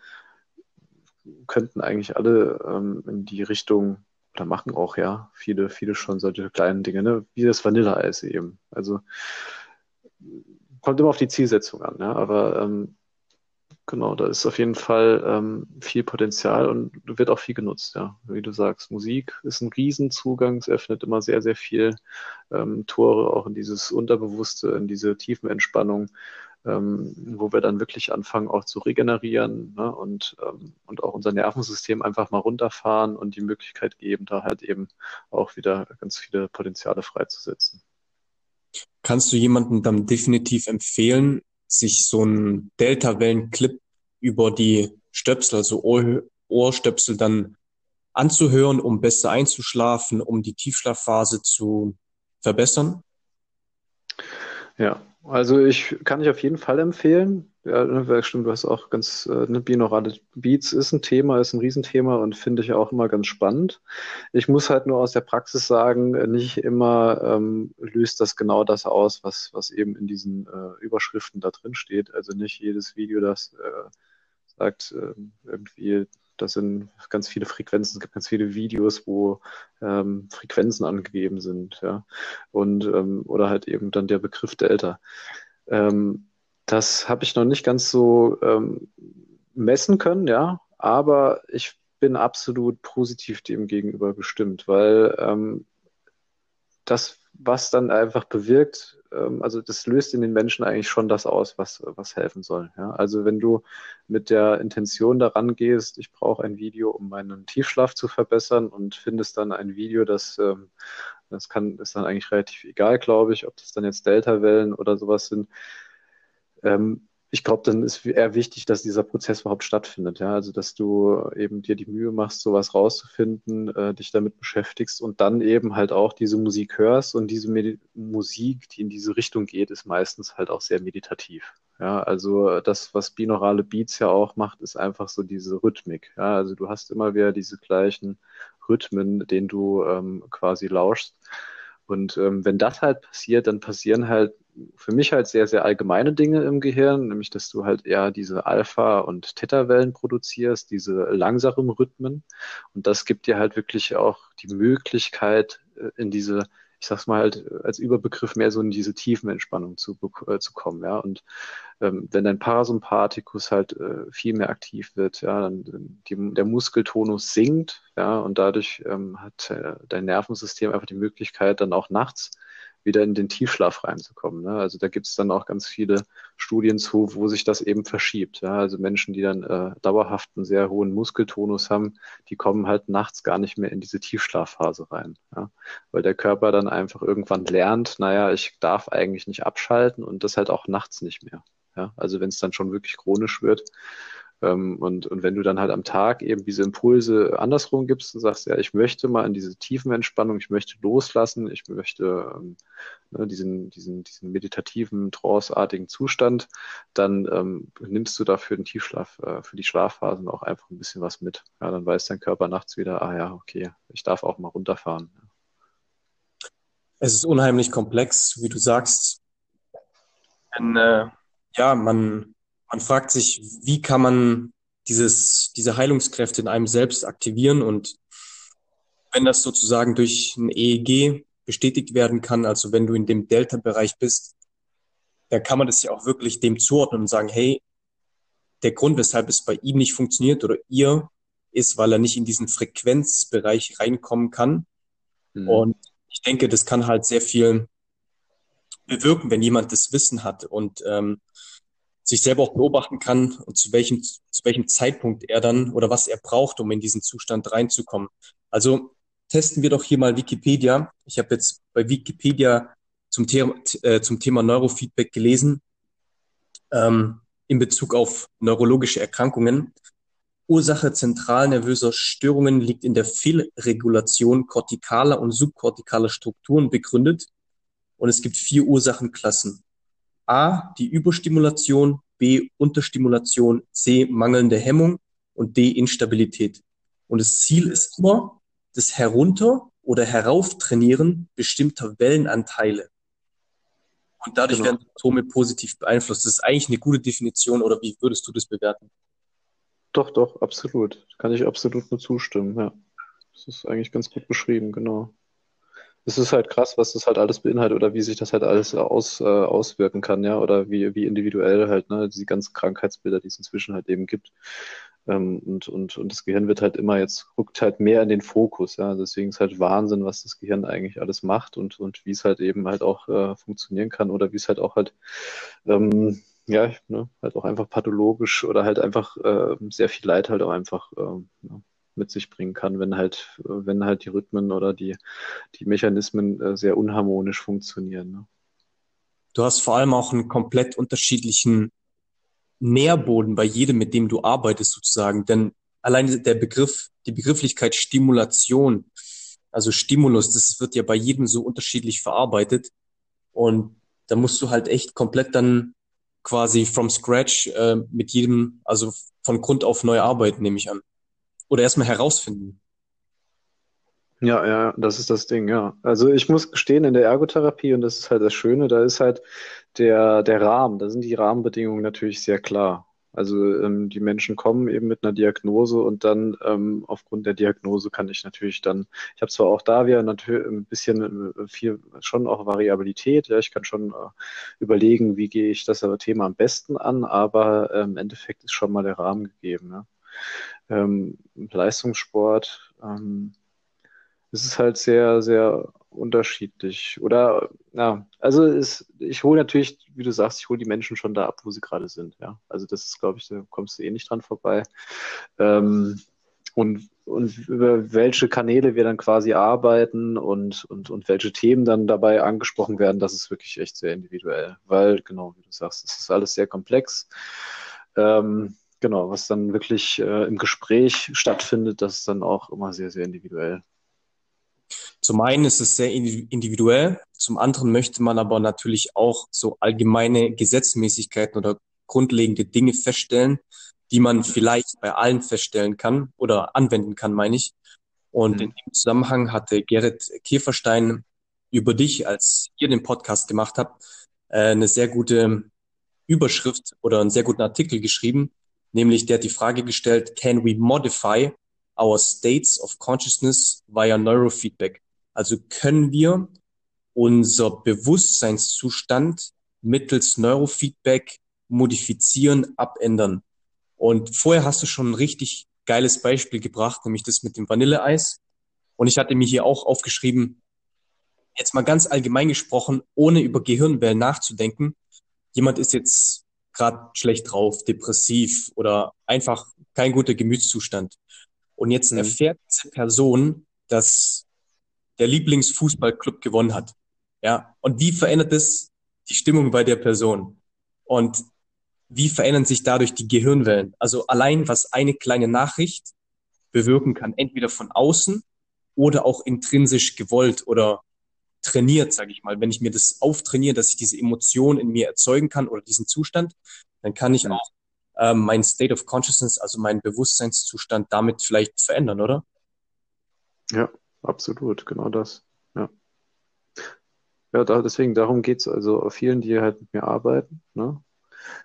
Speaker 2: könnten eigentlich alle ähm, in die Richtung oder machen auch ja viele, viele schon solche kleinen Dinge, ne? wie das Vanilleeis eben. Also kommt immer auf die Zielsetzung an, ja? aber ähm, genau, da ist auf jeden Fall ähm, viel Potenzial und wird auch viel genutzt, ja. Wie du sagst, Musik ist ein Riesenzugang, es öffnet immer sehr, sehr viel ähm, Tore auch in dieses Unterbewusste, in diese tiefen Entspannung ähm, wo wir dann wirklich anfangen auch zu regenerieren ne, und, ähm, und auch unser Nervensystem einfach mal runterfahren und die Möglichkeit geben, da halt eben auch wieder ganz viele Potenziale freizusetzen.
Speaker 1: Kannst du jemandem dann definitiv empfehlen, sich so einen Delta-Wellen-Clip über die Stöpsel, also Ohr Ohrstöpsel dann anzuhören, um besser einzuschlafen, um die Tiefschlafphase zu verbessern?
Speaker 2: Ja, also ich kann ich auf jeden Fall empfehlen. Ja, ne, stimmt, du hast auch ganz, äh, ne, binaurale Beats ist ein Thema, ist ein Riesenthema und finde ich auch immer ganz spannend. Ich muss halt nur aus der Praxis sagen, nicht immer ähm, löst das genau das aus, was, was eben in diesen äh, Überschriften da drin steht. Also nicht jedes Video, das äh, sagt äh, irgendwie das sind ganz viele Frequenzen, es gibt ganz viele Videos, wo ähm, Frequenzen angegeben sind, ja. Und ähm, oder halt eben dann der Begriff Delta. Ähm, das habe ich noch nicht ganz so ähm, messen können, ja, aber ich bin absolut positiv dem gegenüber gestimmt, weil ähm, das, was dann einfach bewirkt, ähm, also das löst in den Menschen eigentlich schon das aus, was, was helfen soll. Ja? Also wenn du mit der Intention daran gehst, ich brauche ein Video, um meinen Tiefschlaf zu verbessern und findest dann ein Video, das, ähm, das kann, ist dann eigentlich relativ egal, glaube ich, ob das dann jetzt Delta-Wellen oder sowas sind. Ähm, ich glaube, dann ist eher wichtig, dass dieser Prozess überhaupt stattfindet. Ja? Also, dass du eben dir die Mühe machst, sowas rauszufinden, äh, dich damit beschäftigst und dann eben halt auch diese Musik hörst. Und diese Medi Musik, die in diese Richtung geht, ist meistens halt auch sehr meditativ. Ja, also das, was binaurale Beats ja auch macht, ist einfach so diese Rhythmik. Ja, also du hast immer wieder diese gleichen Rhythmen, denen du ähm, quasi lauschst. Und ähm, wenn das halt passiert, dann passieren halt für mich halt sehr, sehr allgemeine Dinge im Gehirn, nämlich dass du halt eher diese Alpha- und Theta-Wellen produzierst, diese langsamen Rhythmen. Und das gibt dir halt wirklich auch die Möglichkeit, äh, in diese ich sag's mal halt als Überbegriff mehr so in diese Tiefenentspannung zu, äh, zu kommen, ja. Und ähm, wenn dein Parasympathikus halt äh, viel mehr aktiv wird, ja, dann die, der Muskeltonus sinkt, ja, und dadurch ähm, hat äh, dein Nervensystem einfach die Möglichkeit, dann auch nachts wieder in den Tiefschlaf reinzukommen. Ne? Also da gibt es dann auch ganz viele Studien zu, wo sich das eben verschiebt. Ja? Also Menschen, die dann äh, dauerhaft einen sehr hohen Muskeltonus haben, die kommen halt nachts gar nicht mehr in diese Tiefschlafphase rein. Ja? Weil der Körper dann einfach irgendwann lernt, naja, ich darf eigentlich nicht abschalten und das halt auch nachts nicht mehr. Ja? Also wenn es dann schon wirklich chronisch wird, und, und wenn du dann halt am Tag eben diese Impulse andersrum gibst und sagst, ja, ich möchte mal in diese tiefen Entspannung, ich möchte loslassen, ich möchte ähm, ne, diesen, diesen, diesen meditativen, tranceartigen Zustand, dann ähm, nimmst du dafür den Tiefschlaf, äh, für die Schlafphasen auch einfach ein bisschen was mit. Ja, dann weiß dein Körper nachts wieder, ah ja, okay, ich darf auch mal runterfahren.
Speaker 1: Es ist unheimlich komplex, wie du sagst. Denn, äh, ja, man, man fragt sich, wie kann man dieses, diese Heilungskräfte in einem selbst aktivieren und wenn das sozusagen durch ein EEG bestätigt werden kann, also wenn du in dem Delta-Bereich bist, dann kann man das ja auch wirklich dem zuordnen und sagen, hey, der Grund, weshalb es bei ihm nicht funktioniert oder ihr, ist, weil er nicht in diesen Frequenzbereich reinkommen kann. Mhm. Und ich denke, das kann halt sehr viel bewirken, wenn jemand das Wissen hat. Und ähm, sich selber auch beobachten kann und zu welchem, zu welchem Zeitpunkt er dann oder was er braucht, um in diesen Zustand reinzukommen. Also testen wir doch hier mal Wikipedia. Ich habe jetzt bei Wikipedia zum, Thema, äh, zum Thema Neurofeedback gelesen, ähm, in Bezug auf neurologische Erkrankungen. Ursache zentralnervöser Störungen liegt in der Fehlregulation kortikaler und subkortikaler Strukturen begründet. Und es gibt vier Ursachenklassen. A, die Überstimulation, B, Unterstimulation, C, mangelnde Hemmung und D, Instabilität. Und das Ziel ist immer das Herunter- oder Herauftrainieren bestimmter Wellenanteile. Und dadurch genau. werden Symptome positiv beeinflusst. Das ist eigentlich eine gute Definition, oder wie würdest du das bewerten?
Speaker 2: Doch, doch, absolut. Kann ich absolut nur zustimmen, ja. Das ist eigentlich ganz gut beschrieben, genau es ist halt krass, was das halt alles beinhaltet oder wie sich das halt alles aus, äh, auswirken kann, ja, oder wie, wie individuell halt, ne, die ganzen Krankheitsbilder, die es inzwischen halt eben gibt. Ähm, und, und, und das Gehirn wird halt immer jetzt, rückt halt mehr in den Fokus, ja. Deswegen ist halt Wahnsinn, was das Gehirn eigentlich alles macht und, und wie es halt eben halt auch äh, funktionieren kann oder wie es halt auch halt, ähm, ja, ne, halt auch einfach pathologisch oder halt einfach äh, sehr viel Leid halt auch einfach äh, mit sich bringen kann, wenn halt, wenn halt die Rhythmen oder die, die Mechanismen äh, sehr unharmonisch funktionieren. Ne?
Speaker 1: Du hast vor allem auch einen komplett unterschiedlichen Nährboden bei jedem, mit dem du arbeitest sozusagen. Denn allein der Begriff, die Begrifflichkeit Stimulation, also Stimulus, das wird ja bei jedem so unterschiedlich verarbeitet. Und da musst du halt echt komplett dann quasi from scratch äh, mit jedem, also von Grund auf neu arbeiten, nehme ich an oder erstmal herausfinden.
Speaker 2: Ja, ja, das ist das Ding, ja. Also ich muss gestehen, in der Ergotherapie, und das ist halt das Schöne, da ist halt der, der Rahmen, da sind die Rahmenbedingungen natürlich sehr klar. Also ähm, die Menschen kommen eben mit einer Diagnose und dann ähm, aufgrund der Diagnose kann ich natürlich dann, ich habe zwar auch da wieder natürlich ein bisschen äh, viel, schon auch Variabilität, ja, ich kann schon äh, überlegen, wie gehe ich das Thema am besten an, aber äh, im Endeffekt ist schon mal der Rahmen gegeben. Ja. Ähm, Leistungssport, ähm, es ist halt sehr, sehr unterschiedlich. Oder, ja, also ist, ich hole natürlich, wie du sagst, ich hole die Menschen schon da ab, wo sie gerade sind. Ja, also das ist, glaube ich, da kommst du eh nicht dran vorbei. Ähm, und, und über welche Kanäle wir dann quasi arbeiten und, und, und welche Themen dann dabei angesprochen werden, das ist wirklich echt sehr individuell. Weil, genau, wie du sagst, es ist alles sehr komplex. Ähm, genau, was dann wirklich äh, im Gespräch stattfindet, das ist dann auch immer sehr, sehr individuell.
Speaker 1: Zum einen ist es sehr individuell, zum anderen möchte man aber natürlich auch so allgemeine Gesetzmäßigkeiten oder grundlegende Dinge feststellen, die man vielleicht bei allen feststellen kann oder anwenden kann, meine ich. Und mhm. in dem Zusammenhang hatte Gerrit Käferstein über dich, als ihr den Podcast gemacht habt, äh, eine sehr gute Überschrift oder einen sehr guten Artikel geschrieben, nämlich der hat die Frage gestellt, can we modify our states of consciousness via neurofeedback? Also können wir unser Bewusstseinszustand mittels Neurofeedback modifizieren, abändern. Und vorher hast du schon ein richtig geiles Beispiel gebracht, nämlich das mit dem Vanilleeis. Und ich hatte mir hier auch aufgeschrieben, jetzt mal ganz allgemein gesprochen, ohne über Gehirnwellen nachzudenken. Jemand ist jetzt gerade schlecht drauf, depressiv oder einfach kein guter Gemütszustand. Und jetzt mhm. erfährt diese Person, dass der Lieblingsfußballclub gewonnen hat. Ja, und wie verändert es die Stimmung bei der Person? Und wie verändern sich dadurch die Gehirnwellen? Also allein, was eine kleine Nachricht bewirken kann, entweder von außen oder auch intrinsisch gewollt oder trainiert, sage ich mal. Wenn ich mir das auftrainiere, dass ich diese Emotion in mir erzeugen kann oder diesen Zustand, dann kann ich auch ähm, mein State of Consciousness, also meinen Bewusstseinszustand damit vielleicht verändern, oder?
Speaker 2: Ja, absolut, genau das. Ja. Ja, da, deswegen, darum geht es also vielen, die halt mit mir arbeiten. Ne?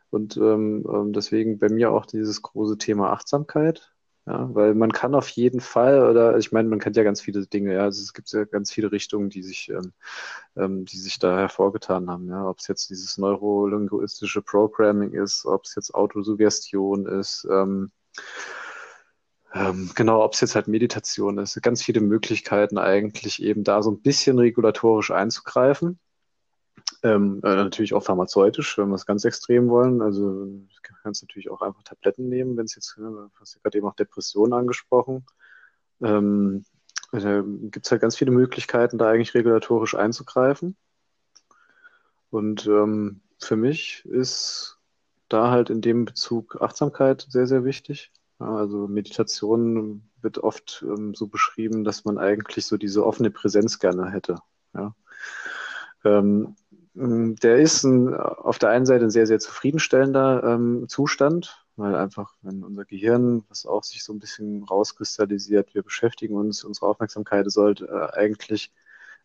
Speaker 2: Und ähm, ähm, deswegen bei mir auch dieses große Thema Achtsamkeit. Ja, weil man kann auf jeden Fall, oder ich meine, man kennt ja ganz viele Dinge, ja, also es gibt ja ganz viele Richtungen, die sich, ähm, ähm die sich da hervorgetan haben, ja, ob es jetzt dieses neurolinguistische Programming ist, ob es jetzt Autosuggestion ist, ähm, ähm, genau, ob es jetzt halt Meditation ist, ganz viele Möglichkeiten eigentlich eben da so ein bisschen regulatorisch einzugreifen. Ähm, äh, natürlich auch pharmazeutisch, wenn wir es ganz extrem wollen. Also du kannst natürlich auch einfach Tabletten nehmen, wenn es jetzt, du hast ja gerade eben auch Depressionen angesprochen. Ähm, äh, gibt es halt ganz viele Möglichkeiten, da eigentlich regulatorisch einzugreifen. Und ähm, für mich ist da halt in dem Bezug Achtsamkeit sehr, sehr wichtig. Also Meditation wird oft ähm, so beschrieben, dass man eigentlich so diese offene Präsenz gerne hätte. Ja. Ähm, der ist ein, auf der einen Seite ein sehr, sehr zufriedenstellender ähm, Zustand, weil einfach, wenn unser Gehirn, was auch sich so ein bisschen rauskristallisiert, wir beschäftigen uns, unsere Aufmerksamkeit sollte äh, eigentlich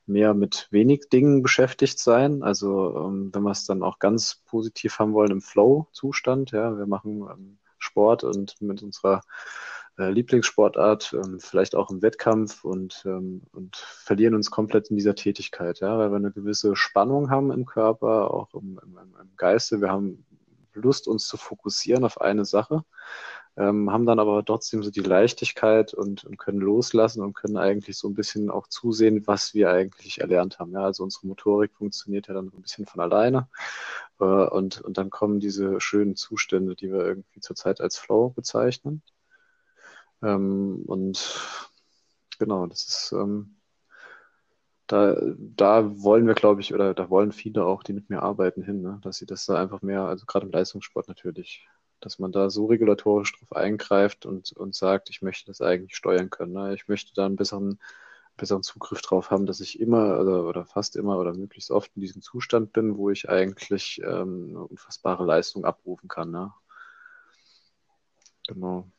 Speaker 2: mehr mit wenig Dingen beschäftigt sein. Also ähm, wenn wir es dann auch ganz positiv haben wollen im Flow-Zustand, ja, wir machen ähm, Sport und mit unserer äh, Lieblingssportart, ähm, vielleicht auch im Wettkampf und, ähm, und verlieren uns komplett in dieser Tätigkeit, ja, weil wir eine gewisse Spannung haben im Körper, auch im, im, im Geiste. Wir haben Lust, uns zu fokussieren auf eine Sache, ähm, haben dann aber trotzdem so die Leichtigkeit und, und können loslassen und können eigentlich so ein bisschen auch zusehen, was wir eigentlich erlernt haben. Ja, also unsere Motorik funktioniert ja dann so ein bisschen von alleine. Äh, und, und dann kommen diese schönen Zustände, die wir irgendwie zurzeit als Flow bezeichnen. Ähm, und genau, das ist, ähm, da, da wollen wir, glaube ich, oder da wollen viele auch, die mit mir arbeiten, hin, ne? dass sie das da einfach mehr, also gerade im Leistungssport natürlich, dass man da so regulatorisch drauf eingreift und, und sagt, ich möchte das eigentlich steuern können. Ne? Ich möchte da einen besseren, besseren Zugriff drauf haben, dass ich immer oder, oder fast immer oder möglichst oft in diesem Zustand bin, wo ich eigentlich ähm, eine unfassbare Leistung abrufen kann. Ne?
Speaker 1: Genau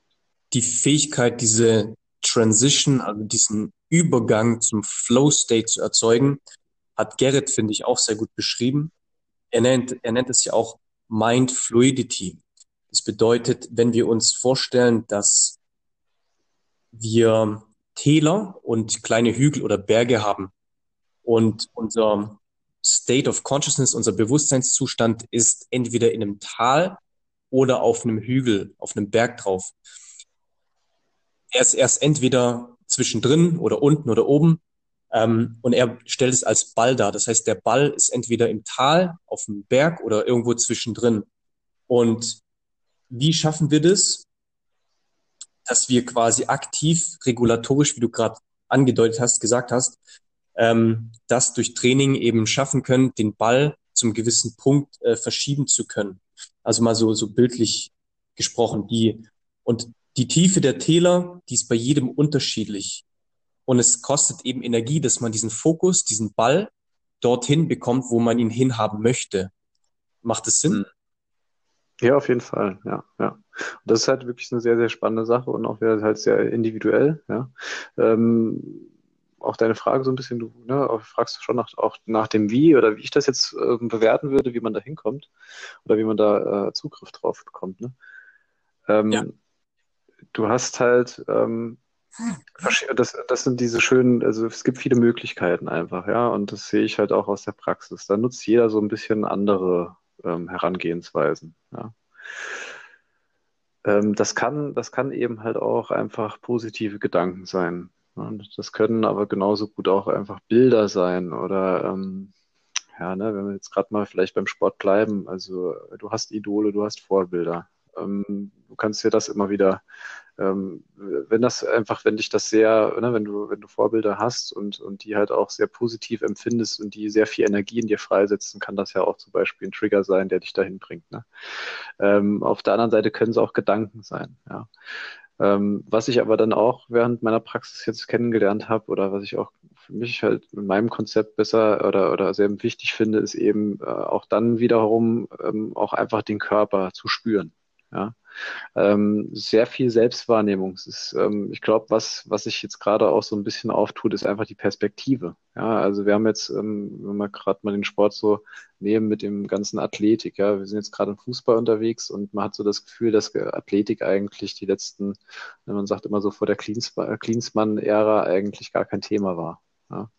Speaker 1: die Fähigkeit, diese Transition, also diesen Übergang zum Flow State zu erzeugen, hat Gerrit, finde ich, auch sehr gut beschrieben. Er nennt, er nennt es ja auch Mind Fluidity. Das bedeutet, wenn wir uns vorstellen, dass wir Täler und kleine Hügel oder Berge haben und unser State of Consciousness, unser Bewusstseinszustand ist entweder in einem Tal oder auf einem Hügel, auf einem Berg drauf. Er ist erst entweder zwischendrin oder unten oder oben ähm, und er stellt es als Ball dar. Das heißt, der Ball ist entweder im Tal, auf dem Berg oder irgendwo zwischendrin. Und wie schaffen wir das? Dass wir quasi aktiv, regulatorisch, wie du gerade angedeutet hast, gesagt hast, ähm, das durch Training eben schaffen können, den Ball zum gewissen Punkt äh, verschieben zu können. Also mal so, so bildlich gesprochen, die, und die Tiefe der Täler, die ist bei jedem unterschiedlich. Und es kostet eben Energie, dass man diesen Fokus, diesen Ball dorthin bekommt, wo man ihn hinhaben möchte. Macht es Sinn?
Speaker 2: Ja, auf jeden Fall, ja, ja. Und das ist halt wirklich eine sehr, sehr spannende Sache und auch wieder halt sehr individuell, ja. Ähm, auch deine Frage so ein bisschen, du ne, fragst du schon nach, auch nach dem Wie oder wie ich das jetzt äh, bewerten würde, wie man da hinkommt oder wie man da äh, Zugriff drauf bekommt. Ne? Ähm, ja. Du hast halt, ähm, das, das sind diese schönen, also es gibt viele Möglichkeiten einfach, ja, und das sehe ich halt auch aus der Praxis. Da nutzt jeder so ein bisschen andere ähm, Herangehensweisen, ja. Ähm, das kann, das kann eben halt auch einfach positive Gedanken sein. Und das können aber genauso gut auch einfach Bilder sein oder ähm, ja, ne, wenn wir jetzt gerade mal vielleicht beim Sport bleiben, also du hast Idole, du hast Vorbilder. Ähm, du kannst dir das immer wieder, ähm, wenn das einfach, wenn dich das sehr, ne, wenn du, wenn du Vorbilder hast und, und die halt auch sehr positiv empfindest und die sehr viel Energie in dir freisetzen, kann das ja auch zum Beispiel ein Trigger sein, der dich dahin bringt. Ne? Ähm, auf der anderen Seite können es auch Gedanken sein, ja. Ähm, was ich aber dann auch während meiner Praxis jetzt kennengelernt habe oder was ich auch für mich halt in meinem Konzept besser oder, oder sehr wichtig finde, ist eben äh, auch dann wiederum ähm, auch einfach den Körper zu spüren. Ja, ähm, sehr viel Selbstwahrnehmung. Ist, ähm, ich glaube, was, was sich jetzt gerade auch so ein bisschen auftut, ist einfach die Perspektive. Ja, also wir haben jetzt, ähm, wenn wir gerade mal den Sport so nehmen mit dem ganzen Athletik, ja, wir sind jetzt gerade im Fußball unterwegs und man hat so das Gefühl, dass Athletik eigentlich die letzten, wenn man sagt immer so vor der Klinsmann-Ära eigentlich gar kein Thema war. Ja.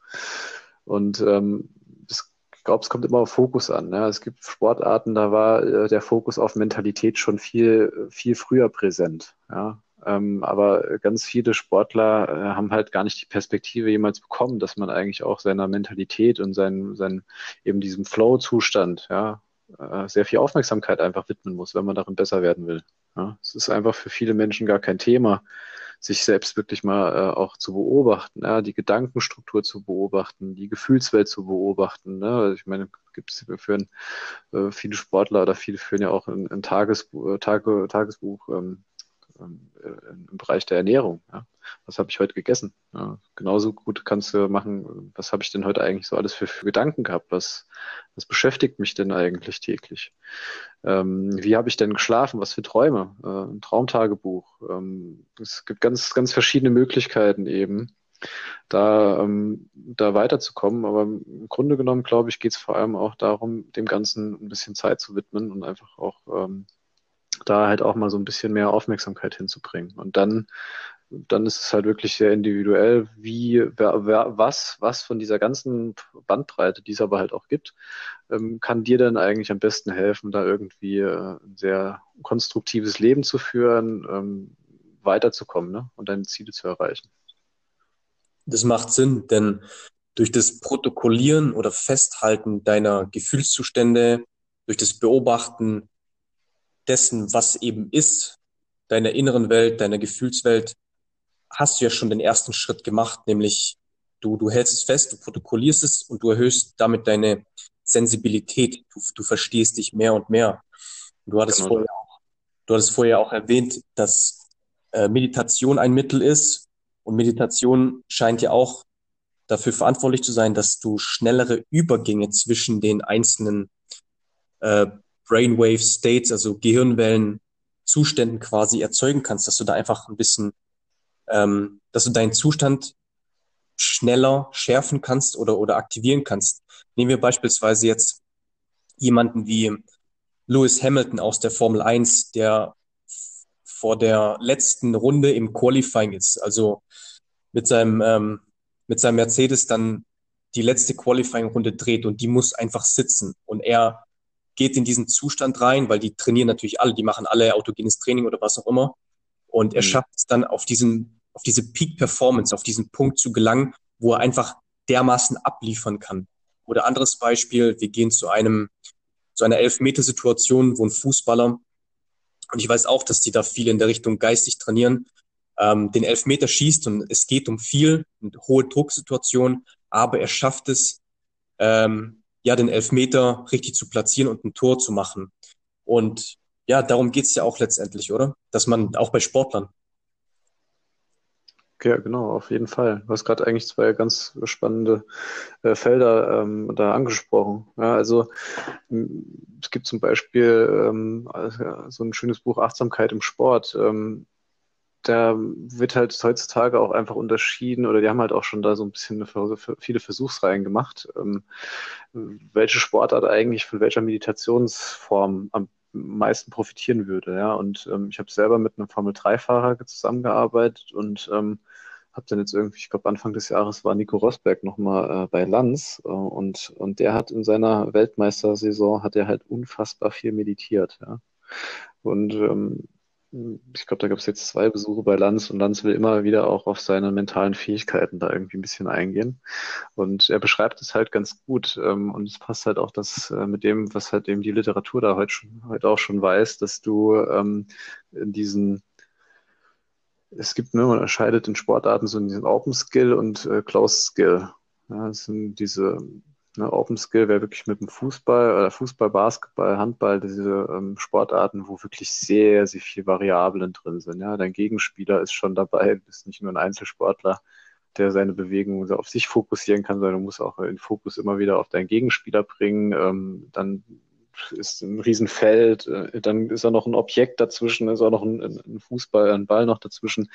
Speaker 2: Und ähm, ich glaube, es kommt immer auf Fokus an. Ne? Es gibt Sportarten, da war äh, der Fokus auf Mentalität schon viel, viel früher präsent. Ja? Ähm, aber ganz viele Sportler äh, haben halt gar nicht die Perspektive jemals bekommen, dass man eigentlich auch seiner Mentalität und seinen, seinen eben diesem Flow-Zustand, ja, äh, sehr viel Aufmerksamkeit einfach widmen muss, wenn man darin besser werden will. Ja? Es ist einfach für viele Menschen gar kein Thema sich selbst wirklich mal äh, auch zu beobachten, ja, die Gedankenstruktur zu beobachten, die Gefühlswelt zu beobachten. Ne? Also ich meine, gibt es für äh, viele Sportler oder viele führen ja auch ein, ein Tagesbuch, äh, Tage, Tagesbuch ähm, ähm, äh, im Bereich der Ernährung. Ja. Was habe ich heute gegessen? Ja. Genauso gut kannst du machen, was habe ich denn heute eigentlich so alles für, für Gedanken gehabt? Was, was beschäftigt mich denn eigentlich täglich? Ähm, wie habe ich denn geschlafen? Was für Träume? Äh, ein Traumtagebuch. Ähm, es gibt ganz, ganz verschiedene Möglichkeiten eben, da, ähm, da weiterzukommen. Aber im Grunde genommen, glaube ich, geht es vor allem auch darum, dem Ganzen ein bisschen Zeit zu widmen und einfach auch ähm, da halt auch mal so ein bisschen mehr Aufmerksamkeit hinzubringen. Und dann, dann ist es halt wirklich sehr individuell, wie, wer, wer, was, was von dieser ganzen Bandbreite, die es aber halt auch gibt, ähm, kann dir dann eigentlich am besten helfen, da irgendwie äh, ein sehr konstruktives Leben zu führen, ähm, weiterzukommen ne? und deine Ziele zu erreichen.
Speaker 1: Das macht Sinn, denn durch das Protokollieren oder Festhalten deiner Gefühlszustände, durch das Beobachten dessen, was eben ist, deiner inneren Welt, deiner Gefühlswelt, hast du ja schon den ersten Schritt gemacht, nämlich du, du hältst es fest, du protokollierst es und du erhöhst damit deine Sensibilität. Du, du verstehst dich mehr und mehr. Du hattest genau. vorher auch, du hattest vorher auch erwähnt, dass äh, Meditation ein Mittel ist und Meditation scheint ja auch dafür verantwortlich zu sein, dass du schnellere Übergänge zwischen den einzelnen äh, Brainwave States, also Gehirnwellen Zuständen quasi erzeugen kannst, dass du da einfach ein bisschen, ähm, dass du deinen Zustand schneller schärfen kannst oder, oder aktivieren kannst. Nehmen wir beispielsweise jetzt jemanden wie, Lewis Hamilton aus der Formel 1, der vor der letzten Runde im Qualifying ist, also mit seinem, ähm, mit seinem Mercedes dann die letzte Qualifying-Runde dreht und die muss einfach sitzen. Und er geht in diesen Zustand rein, weil die trainieren natürlich alle, die machen alle autogenes Training oder was auch immer. Und er mhm. schafft es dann auf diesen, auf diese Peak Performance, auf diesen Punkt zu gelangen, wo er einfach dermaßen abliefern kann. Oder anderes Beispiel, wir gehen zu einem, zu einer Elfmetersituation, wo ein Fußballer, und ich weiß auch, dass die da viel in der Richtung geistig trainieren, ähm, den Elfmeter schießt und es geht um viel, eine hohe Drucksituation, aber er schafft es, ähm, ja, den Elfmeter richtig zu platzieren und ein Tor zu machen. Und ja, darum geht's ja auch letztendlich, oder? Dass man auch bei Sportlern.
Speaker 2: Ja, genau, auf jeden Fall. Du hast gerade eigentlich zwei ganz spannende äh, Felder ähm, da angesprochen. Ja, also es gibt zum Beispiel ähm, also, so ein schönes Buch Achtsamkeit im Sport. Ähm, da wird halt heutzutage auch einfach unterschieden oder die haben halt auch schon da so ein bisschen viele Versuchsreihen gemacht, ähm, welche Sportart eigentlich von welcher Meditationsform am meisten profitieren würde. Ja, und ähm, ich habe selber mit einem Formel-3-Fahrer zusammengearbeitet und ähm, habe dann jetzt irgendwie, ich glaube Anfang des Jahres war Nico Rosberg nochmal äh, bei Lanz äh, und, und der hat in seiner Weltmeistersaison hat er halt unfassbar viel meditiert. Ja. Und ähm, ich glaube, da gab es jetzt zwei Besuche bei Lanz und Lanz will immer wieder auch auf seine mentalen Fähigkeiten da irgendwie ein bisschen eingehen. Und er beschreibt es halt ganz gut ähm, und es passt halt auch das äh, mit dem, was halt eben die Literatur da heute, schon, heute auch schon weiß, dass du ähm, in diesen es gibt, ne, man unterscheidet in Sportarten so in diesen Open Skill und äh, Closed Skill. Ja, das sind diese Ne, Open Skill wäre wirklich mit dem Fußball oder Fußball, Basketball, Handball, diese ähm, Sportarten, wo wirklich sehr, sehr viel Variablen drin sind. Ja, dein Gegenspieler ist schon dabei, bist nicht nur ein Einzelsportler, der seine Bewegungen auf sich fokussieren kann, sondern du musst auch den Fokus immer wieder auf deinen Gegenspieler bringen. Ähm, dann ist ein Riesenfeld, äh, dann ist da noch ein Objekt dazwischen, ist auch noch ein, ein, Fußball, ein Ball noch dazwischen,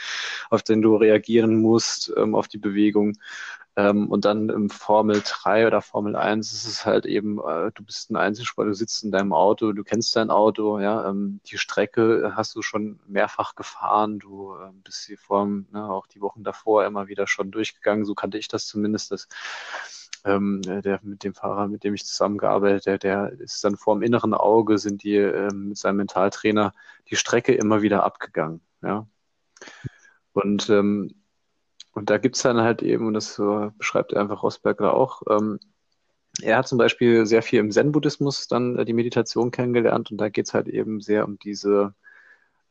Speaker 2: auf den du reagieren musst, ähm, auf die Bewegung. Ähm, und dann im Formel 3 oder Formel 1 ist es halt eben, äh, du bist ein Einzelsportler, du sitzt in deinem Auto, du kennst dein Auto, ja, ähm, die Strecke hast du schon mehrfach gefahren, du äh, bist hier vor, ne, auch die Wochen davor immer wieder schon durchgegangen, so kannte ich das zumindest, dass ähm, der mit dem Fahrer, mit dem ich zusammengearbeitet, der, der ist dann vor dem inneren Auge, sind die ähm, mit seinem Mentaltrainer die Strecke immer wieder abgegangen, ja. Und ähm, und da gibt's dann halt eben, und das äh, beschreibt einfach Rosberger auch, ähm, er hat zum Beispiel sehr viel im Zen-Buddhismus dann äh, die Meditation kennengelernt. Und da geht's halt eben sehr um diese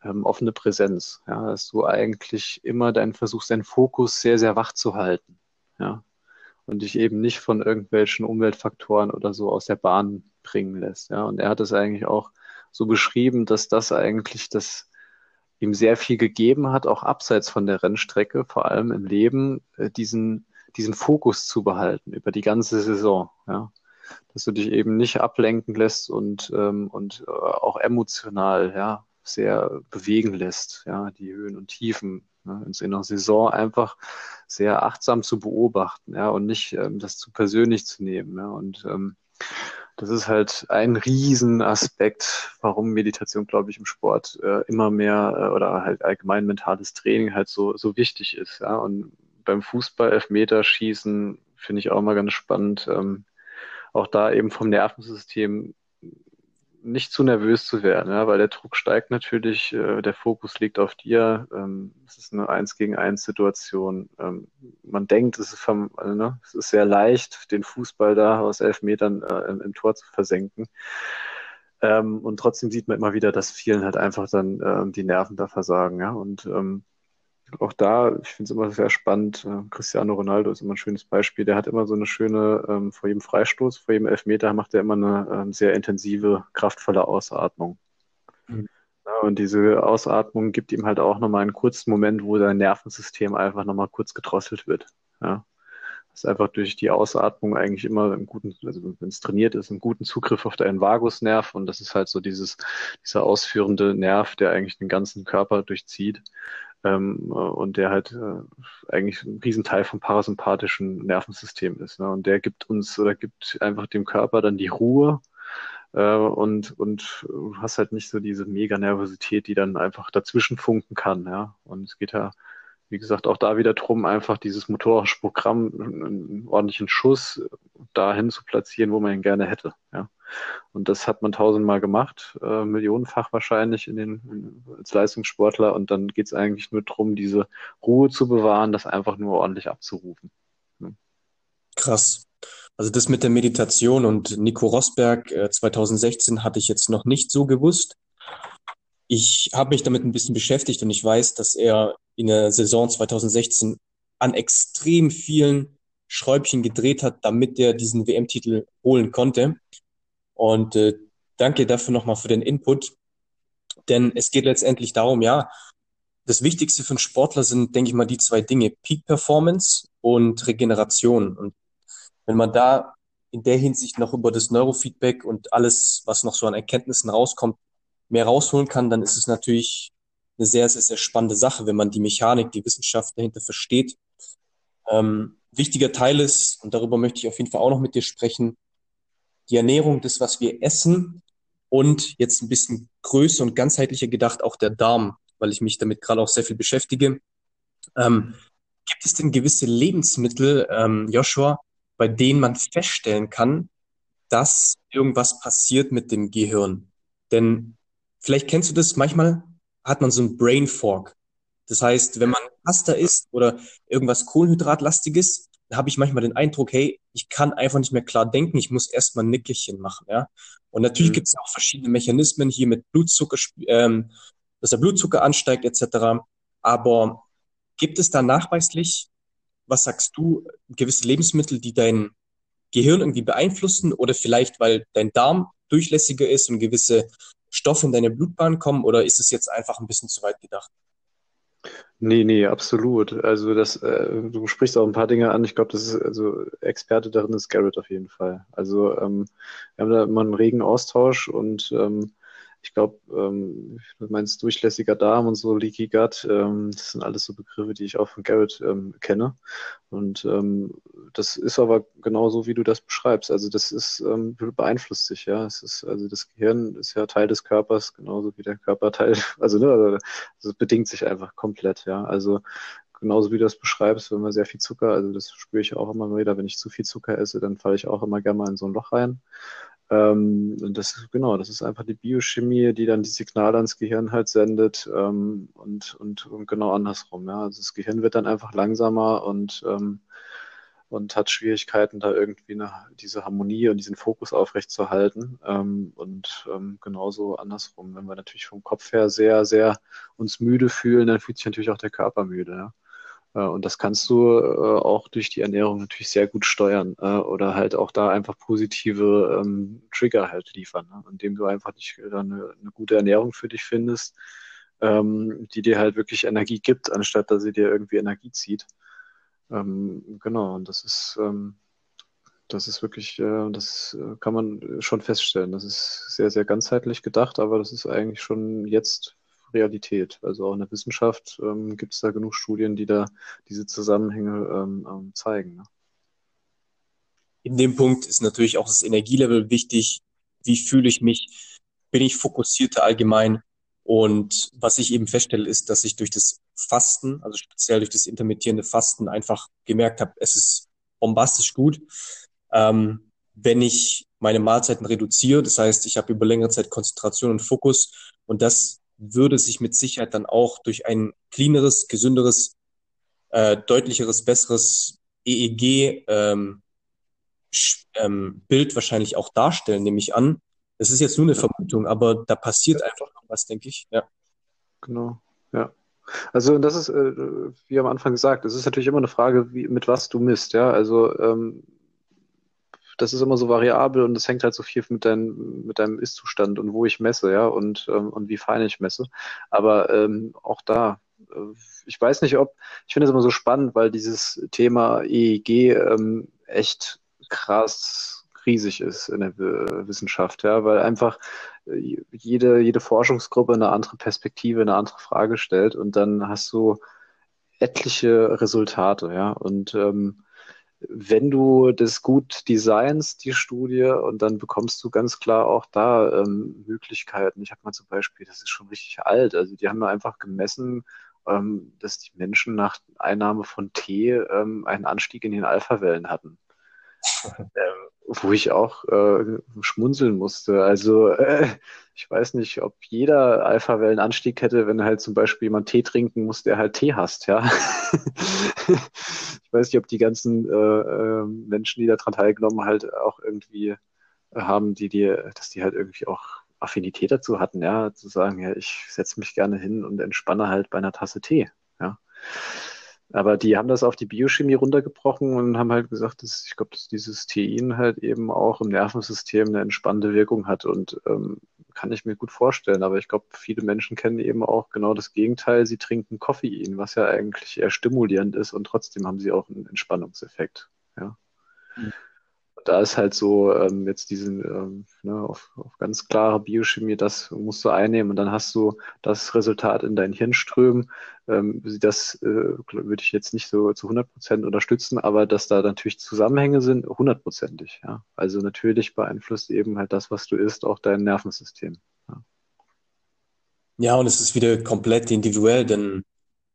Speaker 2: ähm, offene Präsenz, ja, dass du eigentlich immer deinen versuchst, deinen Fokus sehr, sehr wach zu halten, ja, und dich eben nicht von irgendwelchen Umweltfaktoren oder so aus der Bahn bringen lässt, ja, und er hat es eigentlich auch so beschrieben, dass das eigentlich das ihm sehr viel gegeben hat, auch abseits von der Rennstrecke, vor allem im Leben, äh, diesen, diesen Fokus zu behalten über die ganze Saison. Ja? Dass du dich eben nicht ablenken lässt und, ähm, und äh, auch emotional ja, sehr bewegen lässt, ja, die Höhen und Tiefen ne, in einer Saison einfach sehr achtsam zu beobachten, ja, und nicht ähm, das zu persönlich zu nehmen. Ja, und ähm, das ist halt ein Riesenaspekt, warum Meditation, glaube ich, im Sport äh, immer mehr äh, oder halt allgemein mentales Training halt so, so wichtig ist. Ja? Und beim Fußball, Elfmeterschießen finde ich auch mal ganz spannend. Ähm, auch da eben vom Nervensystem nicht zu nervös zu werden, ja, weil der Druck steigt natürlich, äh, der Fokus liegt auf dir, ähm, es ist eine Eins gegen eins Situation. Ähm, man denkt, es ist, vom, also, ne, es ist sehr leicht, den Fußball da aus elf Metern äh, im, im, Tor zu versenken. Ähm, und trotzdem sieht man immer wieder, dass vielen halt einfach dann äh, die Nerven da versagen, ja. Und ähm, auch da, ich finde es immer sehr spannend. Äh, Cristiano Ronaldo ist immer ein schönes Beispiel. Der hat immer so eine schöne, ähm, vor jedem Freistoß, vor jedem Elfmeter macht er immer eine ähm, sehr intensive, kraftvolle Ausatmung. Mhm. Ja, und diese Ausatmung gibt ihm halt auch nochmal einen kurzen Moment, wo sein Nervensystem einfach nochmal kurz gedrosselt wird. Ja. Das ist einfach durch die Ausatmung eigentlich immer einen guten, also wenn es trainiert ist, einen guten Zugriff auf deinen Vagusnerv und das ist halt so dieses, dieser ausführende Nerv, der eigentlich den ganzen Körper durchzieht ähm, und der halt äh, eigentlich ein Riesenteil vom parasympathischen Nervensystem ist. Ne? Und der gibt uns oder gibt einfach dem Körper dann die Ruhe, Äh, und, und du hast halt nicht so diese Mega-Nervosität, die dann einfach dazwischen funken kann, ja. Und es geht ja, wie gesagt, auch da wieder drum, einfach dieses motorische Programm, einen ordentlichen Schuss dahin zu platzieren, wo man ihn gerne hätte, ja. Und das hat man tausendmal gemacht, äh, millionenfach wahrscheinlich in den, als Leistungssportler. Und dann geht es eigentlich nur darum, diese Ruhe zu bewahren, das einfach nur ordentlich abzurufen. Ja.
Speaker 1: Krass. Also das mit der Meditation und Nico Rosberg äh, 2016 hatte ich jetzt noch nicht so gewusst. Ich habe mich damit ein bisschen beschäftigt und ich weiß, dass er in der Saison 2016 an extrem vielen Schräubchen gedreht hat, damit er diesen WM-Titel holen konnte. Und äh, danke dafür nochmal für den Input. Denn es geht letztendlich darum, ja, das Wichtigste für einen Sportler sind, denke ich mal, die zwei Dinge, Peak Performance und Regeneration. Und wenn man da in der Hinsicht noch über das Neurofeedback und alles, was noch so an Erkenntnissen rauskommt, mehr rausholen kann, dann ist es natürlich eine sehr, sehr, sehr spannende Sache, wenn man die Mechanik, die Wissenschaft dahinter versteht. Ähm, wichtiger Teil ist, und darüber möchte ich auf jeden Fall auch noch mit dir sprechen, die Ernährung, das, was wir essen und jetzt ein bisschen größer und ganzheitlicher gedacht auch der Darm, weil ich mich damit gerade auch sehr viel beschäftige. Ähm, gibt es denn gewisse Lebensmittel, ähm, Joshua, bei denen man feststellen kann, dass irgendwas passiert mit dem Gehirn? Denn vielleicht kennst du das, manchmal hat man so ein Brain Fork. Das heißt, wenn man Pasta isst oder irgendwas Kohlenhydratlastiges, habe ich manchmal den Eindruck, hey, ich kann einfach nicht mehr klar denken, ich muss erstmal ein Nickerchen machen, ja. Und natürlich mhm. gibt es auch verschiedene Mechanismen hier mit Blutzucker, ähm, dass der Blutzucker ansteigt etc. Aber gibt es da nachweislich, was sagst du, gewisse Lebensmittel, die dein Gehirn irgendwie beeinflussen oder vielleicht, weil dein Darm durchlässiger ist und gewisse Stoffe in deine Blutbahn kommen oder ist es jetzt einfach ein bisschen zu weit gedacht?
Speaker 2: Nee, nee, absolut. Also das, äh, du sprichst auch ein paar Dinge an. Ich glaube, das ist also Experte darin ist Garrett auf jeden Fall. Also ähm, wir haben da immer einen regen Austausch und ähm, ich glaube, ähm, du meinst durchlässiger Darm und so, Leaky Gut, ähm, das sind alles so Begriffe, die ich auch von Garrett ähm, kenne. Und ähm, das ist aber genauso, wie du das beschreibst. Also das ist ähm, beeinflusst sich, ja. Es ist, also das Gehirn ist ja Teil des Körpers, genauso wie der Körper Teil, *laughs* also ne, also es bedingt sich einfach komplett, ja. Also genauso wie du das beschreibst, wenn man sehr viel Zucker, also das spüre ich auch immer wieder, wenn ich zu viel Zucker esse, dann falle ich auch immer gerne mal in so ein Loch rein. Ähm, und das genau, das ist einfach die Biochemie, die dann die Signale ans Gehirn halt sendet ähm, und, und, und genau andersrum. Ja. Also das Gehirn wird dann einfach langsamer und, ähm, und hat Schwierigkeiten, da irgendwie eine, diese Harmonie und diesen Fokus aufrechtzuerhalten. Ähm, und ähm, genauso andersrum. Wenn wir natürlich vom Kopf her sehr, sehr uns müde fühlen, dann fühlt sich natürlich auch der Körper müde. Ja. Äh, und das kannst du äh, auch durch die Ernährung natürlich sehr gut steuern äh, oder halt auch da einfach positive ähm, Trigger halt liefern, ne? indem du einfach nicht eine, eine gute Ernährung für dich findest, ähm, die dir halt wirklich Energie gibt, anstatt dass sie dir irgendwie Energie zieht. Ähm, genau, und das ist, das ist wirklich, das kann man schon feststellen. Das ist sehr, sehr ganzheitlich gedacht, aber das ist eigentlich schon jetzt Realität. Also auch in der Wissenschaft ähm, gibt es da genug Studien, die da diese Zusammenhänge ähm, ähm, zeigen. Ne?
Speaker 1: In dem Punkt ist natürlich auch das Energielevel wichtig. Wie fühle ich mich? Bin ich fokussierter allgemein? Und was ich eben feststelle, ist, dass ich durch das Fasten, also speziell durch das intermittierende Fasten, einfach gemerkt habe, es ist bombastisch gut. Ähm, wenn ich meine Mahlzeiten reduziere, das heißt, ich habe über längere Zeit Konzentration und Fokus und das würde sich mit Sicherheit dann auch durch ein cleaneres, gesünderes, äh, deutlicheres, besseres EEG ähm, ähm, Bild wahrscheinlich auch darstellen, nehme ich an. Das ist jetzt nur eine Vermutung, aber da passiert einfach noch was, denke ich. Ja.
Speaker 2: Genau, ja. Also das ist, äh, wie am Anfang gesagt, es ist natürlich immer eine Frage, wie, mit was du misst, ja. Also ähm, das ist immer so variabel und es hängt halt so viel mit, dein, mit deinem Ist-Zustand und wo ich messe, ja, und, ähm, und wie fein ich messe. Aber ähm, auch da, äh, ich weiß nicht, ob, ich finde es immer so spannend, weil dieses Thema EEG ähm, echt krass riesig ist in der Wissenschaft, ja, weil einfach äh, jede, jede Forschungsgruppe eine andere Perspektive, eine andere Frage stellt und dann hast du etliche Resultate, ja, und ähm, wenn du das gut designst, die Studie, und dann bekommst du ganz klar auch da ähm, Möglichkeiten. Ich habe mal zum Beispiel, das ist schon richtig alt, also die haben da einfach gemessen, ähm, dass die Menschen nach Einnahme von Tee ähm, einen Anstieg in den Alpha-Wellen hatten. *laughs* ähm, wo ich auch äh, schmunzeln musste. Also äh, ich weiß nicht, ob jeder Alpha-Wellenanstieg hätte, wenn halt zum Beispiel jemand Tee trinken muss, der halt Tee hasst, ja. *laughs* ich weiß nicht, ob die ganzen äh, äh, Menschen, die daran teilgenommen halt auch irgendwie äh, haben, die die, dass die halt irgendwie auch Affinität dazu hatten, ja, zu sagen, ja, ich setze mich gerne hin und entspanne halt bei einer Tasse Tee, ja. Aber die haben das auf die Biochemie runtergebrochen und haben halt gesagt, dass ich glaube, dass dieses Tein halt eben auch im Nervensystem eine entspannende Wirkung hat und ähm, kann ich mir gut vorstellen. Aber ich glaube, viele Menschen kennen eben auch genau das Gegenteil. Sie trinken Koffein, was ja eigentlich eher stimulierend ist und trotzdem haben sie auch einen Entspannungseffekt. Ja. Mhm da ist halt so ähm, jetzt diesen ähm, ne, auf, auf ganz klare Biochemie, das musst du einnehmen und dann hast du das Resultat in dein Hirn strömen. Ähm, das äh, würde ich jetzt nicht so zu 100 Prozent unterstützen, aber dass da natürlich Zusammenhänge sind, hundertprozentig. Ja. Also natürlich beeinflusst eben halt das, was du isst, auch dein Nervensystem. Ja.
Speaker 1: ja, und es ist wieder komplett individuell, denn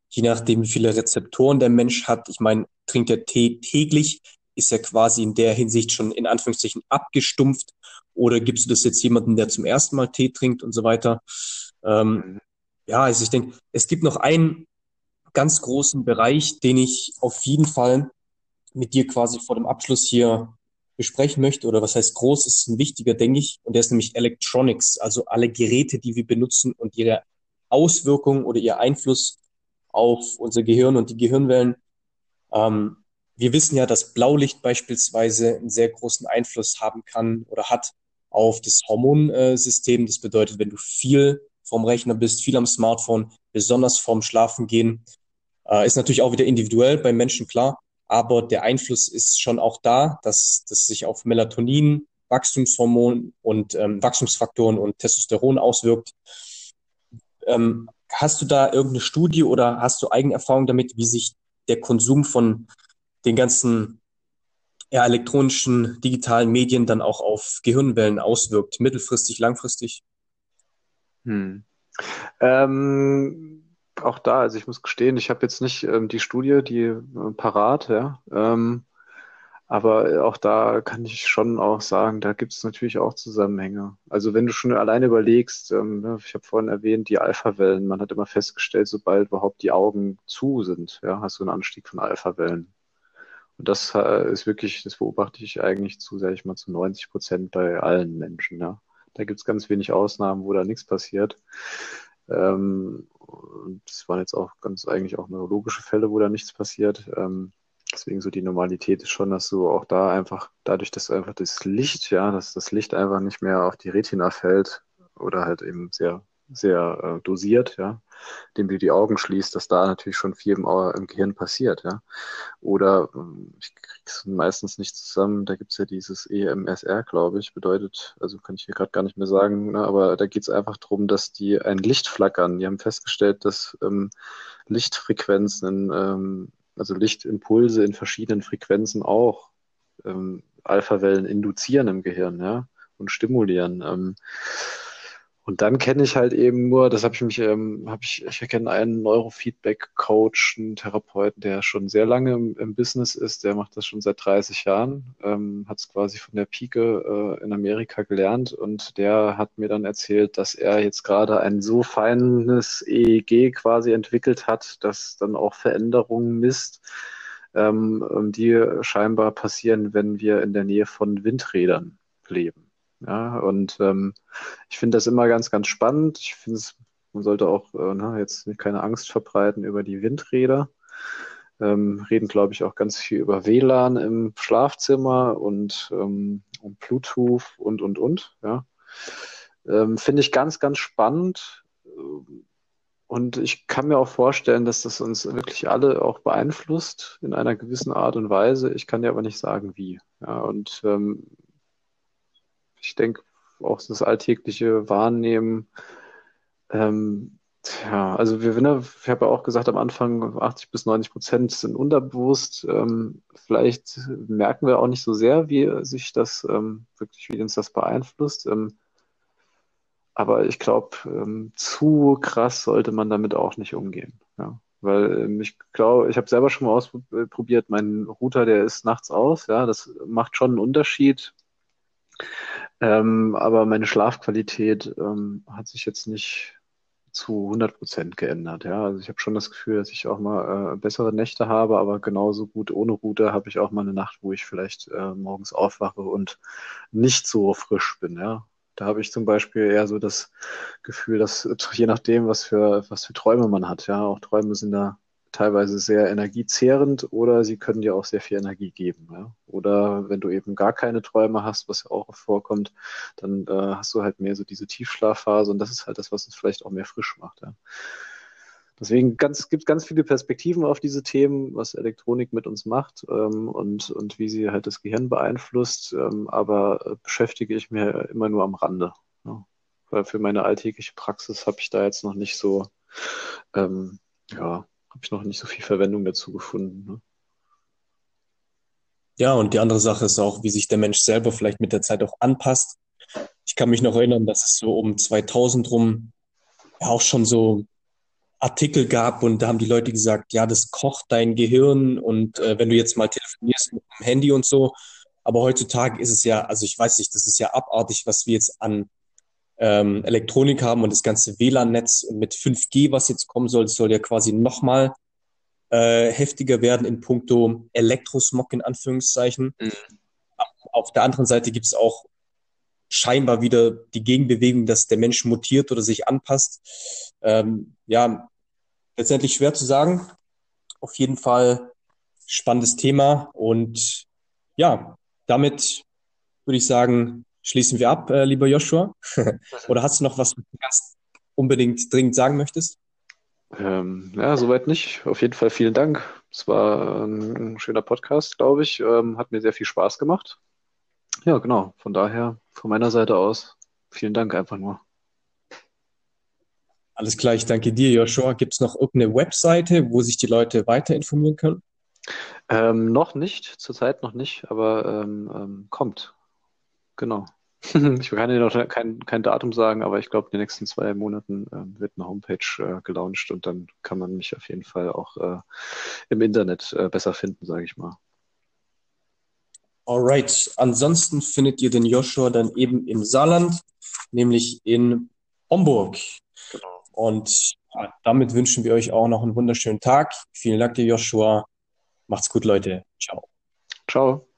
Speaker 1: je nachdem, wie viele Rezeptoren der Mensch hat, ich meine, trinkt er Tee täglich, ist er quasi in der Hinsicht schon in Anführungszeichen abgestumpft oder gibst du das jetzt jemandem, der zum ersten Mal Tee trinkt und so weiter? Ähm, mhm. ja, also ich denke, es gibt noch einen ganz großen Bereich, den ich auf jeden Fall mit dir quasi vor dem Abschluss hier besprechen möchte, oder was heißt groß, ist ein wichtiger, denke ich, und der ist nämlich Electronics, also alle Geräte, die wir benutzen und ihre Auswirkungen oder ihr Einfluss auf unser Gehirn und die Gehirnwellen. Ähm, wir wissen ja, dass Blaulicht beispielsweise einen sehr großen Einfluss haben kann oder hat auf das Hormonsystem. Das bedeutet, wenn du viel vom Rechner bist, viel am Smartphone, besonders vorm Schlafengehen, äh, ist natürlich auch wieder individuell beim Menschen klar, aber der Einfluss ist schon auch da, dass das sich auf Melatonin, Wachstumshormon und ähm, Wachstumsfaktoren und Testosteron auswirkt. Ähm, hast du da irgendeine Studie oder hast du Eigenerfahrung damit, wie sich der Konsum von den ganzen ja, elektronischen, digitalen Medien dann auch auf Gehirnwellen auswirkt, mittelfristig, langfristig?
Speaker 2: Hm. Ähm, auch da, also ich muss gestehen, ich habe jetzt nicht ähm, die Studie, die äh, parat, ja. Ähm, aber auch da kann ich schon auch sagen, da gibt es natürlich auch Zusammenhänge. Also wenn du schon alleine überlegst, ähm, ne, ich habe vorhin erwähnt, die Alpha-Wellen, man hat immer festgestellt, sobald überhaupt die Augen zu sind, ja, hast du einen Anstieg von Alpha-Wellen. Und das äh, ist wirklich, das beobachte ich eigentlich zu, sage ich mal, zu 90 Prozent bei allen Menschen. Ja. Da gibt es ganz wenig Ausnahmen, wo da nichts passiert. Ähm, das waren jetzt auch ganz eigentlich auch neurologische Fälle, wo da nichts passiert. Ähm, deswegen so die Normalität ist schon, dass du auch da einfach, dadurch, dass einfach das Licht, ja, dass das Licht einfach nicht mehr auf die Retina fällt oder halt eben sehr sehr äh, dosiert, ja, indem du die Augen schließt, dass da natürlich schon viel im, im Gehirn passiert, ja. Oder ähm, ich krieg's meistens nicht zusammen, da gibt's ja dieses EMSR, glaube ich, bedeutet, also kann ich hier gerade gar nicht mehr sagen, ne, aber da geht's einfach darum, dass die ein Licht flackern. Die haben festgestellt, dass ähm, Lichtfrequenzen, ähm, also Lichtimpulse in verschiedenen Frequenzen auch ähm, Alphawellen induzieren im Gehirn, ja, und stimulieren. Ähm, und dann kenne ich halt eben nur, das habe ich mich, ähm, habe ich, ich kenne einen Neurofeedback-Coach, einen Therapeuten, der schon sehr lange im, im, Business ist, der macht das schon seit 30 Jahren, ähm, hat es quasi von der Pike äh, in Amerika gelernt und der hat mir dann erzählt, dass er jetzt gerade ein so feines EEG quasi entwickelt hat, dass dann auch Veränderungen misst, ähm, die scheinbar passieren, wenn wir in der Nähe von Windrädern leben. Ja, und ähm, ich finde das immer ganz, ganz spannend. Ich finde es, man sollte auch äh, ne, jetzt keine Angst verbreiten über die Windräder. Ähm, reden, glaube ich, auch ganz viel über WLAN im Schlafzimmer und ähm, um Bluetooth und, und, und. Ja. Ähm, finde ich ganz, ganz spannend. Und ich kann mir auch vorstellen, dass das uns wirklich alle auch beeinflusst in einer gewissen Art und Weise. Ich kann dir aber nicht sagen, wie. Ja, und ähm, ich denke, auch das alltägliche Wahrnehmen ähm, Ja, also wir, ne, ich habe ja auch gesagt am Anfang, 80 bis 90 Prozent sind unterbewusst. Ähm, vielleicht merken wir auch nicht so sehr, wie sich das ähm, wirklich, wie uns das beeinflusst. Ähm, aber ich glaube, ähm, zu krass sollte man damit auch nicht umgehen. Ja. Weil ähm, ich glaube, ich habe selber schon mal ausprobiert, mein Router, der ist nachts aus, ja, das macht schon einen Unterschied. Ähm, aber meine Schlafqualität ähm, hat sich jetzt nicht zu 100 Prozent geändert. Ja, also ich habe schon das Gefühl, dass ich auch mal äh, bessere Nächte habe, aber genauso gut ohne Router habe ich auch mal eine Nacht, wo ich vielleicht äh, morgens aufwache und nicht so frisch bin. Ja, da habe ich zum Beispiel eher so das Gefühl, dass je nachdem, was für was für Träume man hat, ja, auch Träume sind da teilweise sehr energiezehrend oder sie können dir auch sehr viel Energie geben. Ja? Oder wenn du eben gar keine Träume hast, was ja auch vorkommt, dann äh, hast du halt mehr so diese Tiefschlafphase und das ist halt das, was es vielleicht auch mehr frisch macht. Ja? Deswegen ganz, gibt ganz viele Perspektiven auf diese Themen, was Elektronik mit uns macht ähm, und, und wie sie halt das Gehirn beeinflusst. Ähm, aber äh, beschäftige ich mir immer nur am Rande. Ja? Weil für meine alltägliche Praxis habe ich da jetzt noch nicht so, ähm, ja, habe ich noch nicht so viel Verwendung dazu gefunden. Ne?
Speaker 1: Ja, und die andere Sache ist auch, wie sich der Mensch selber vielleicht mit der Zeit auch anpasst. Ich kann mich noch erinnern, dass es so um 2000 rum ja auch schon so Artikel gab und da haben die Leute gesagt, ja, das kocht dein Gehirn und äh, wenn du jetzt mal telefonierst mit dem Handy und so. Aber heutzutage ist es ja, also ich weiß nicht, das ist ja abartig, was wir jetzt an ähm, Elektronik haben und das ganze WLAN-Netz mit 5G, was jetzt kommen soll, soll ja quasi nochmal äh, heftiger werden in puncto Elektrosmog in Anführungszeichen. Mhm. Auf der anderen Seite gibt es auch scheinbar wieder die Gegenbewegung, dass der Mensch mutiert oder sich anpasst. Ähm, ja, letztendlich schwer zu sagen. Auf jeden Fall spannendes Thema und ja, damit würde ich sagen, schließen wir ab, äh, lieber Joshua. *laughs* Oder hast du noch was, was du ganz unbedingt dringend sagen möchtest?
Speaker 2: Ähm, ja, soweit nicht. Auf jeden Fall vielen Dank. Es war ein, ein schöner Podcast, glaube ich. Ähm, hat mir sehr viel Spaß gemacht. Ja, genau. Von daher, von meiner Seite aus, vielen Dank einfach nur.
Speaker 1: Alles klar, ich danke dir, Joshua. Gibt es noch irgendeine Webseite, wo sich die Leute weiter informieren können?
Speaker 2: Ähm, noch nicht, zurzeit noch nicht, aber ähm, ähm kommt. Genau. *laughs* Ich kann dir noch kein, kein Datum sagen, aber ich glaube, in den nächsten zwei Monaten äh, wird eine Homepage äh, gelauncht und dann kann man mich auf jeden Fall auch äh, im Internet äh, besser finden, sage ich mal.
Speaker 1: Alright. Ansonsten findet ihr den Joshua dann eben im Saarland, nämlich in Homburg. Genau. Und damit wünschen wir euch auch noch einen wunderschönen Tag. Vielen Dank dir, Joshua. Macht's gut, Leute. Ciao.
Speaker 2: Ciao.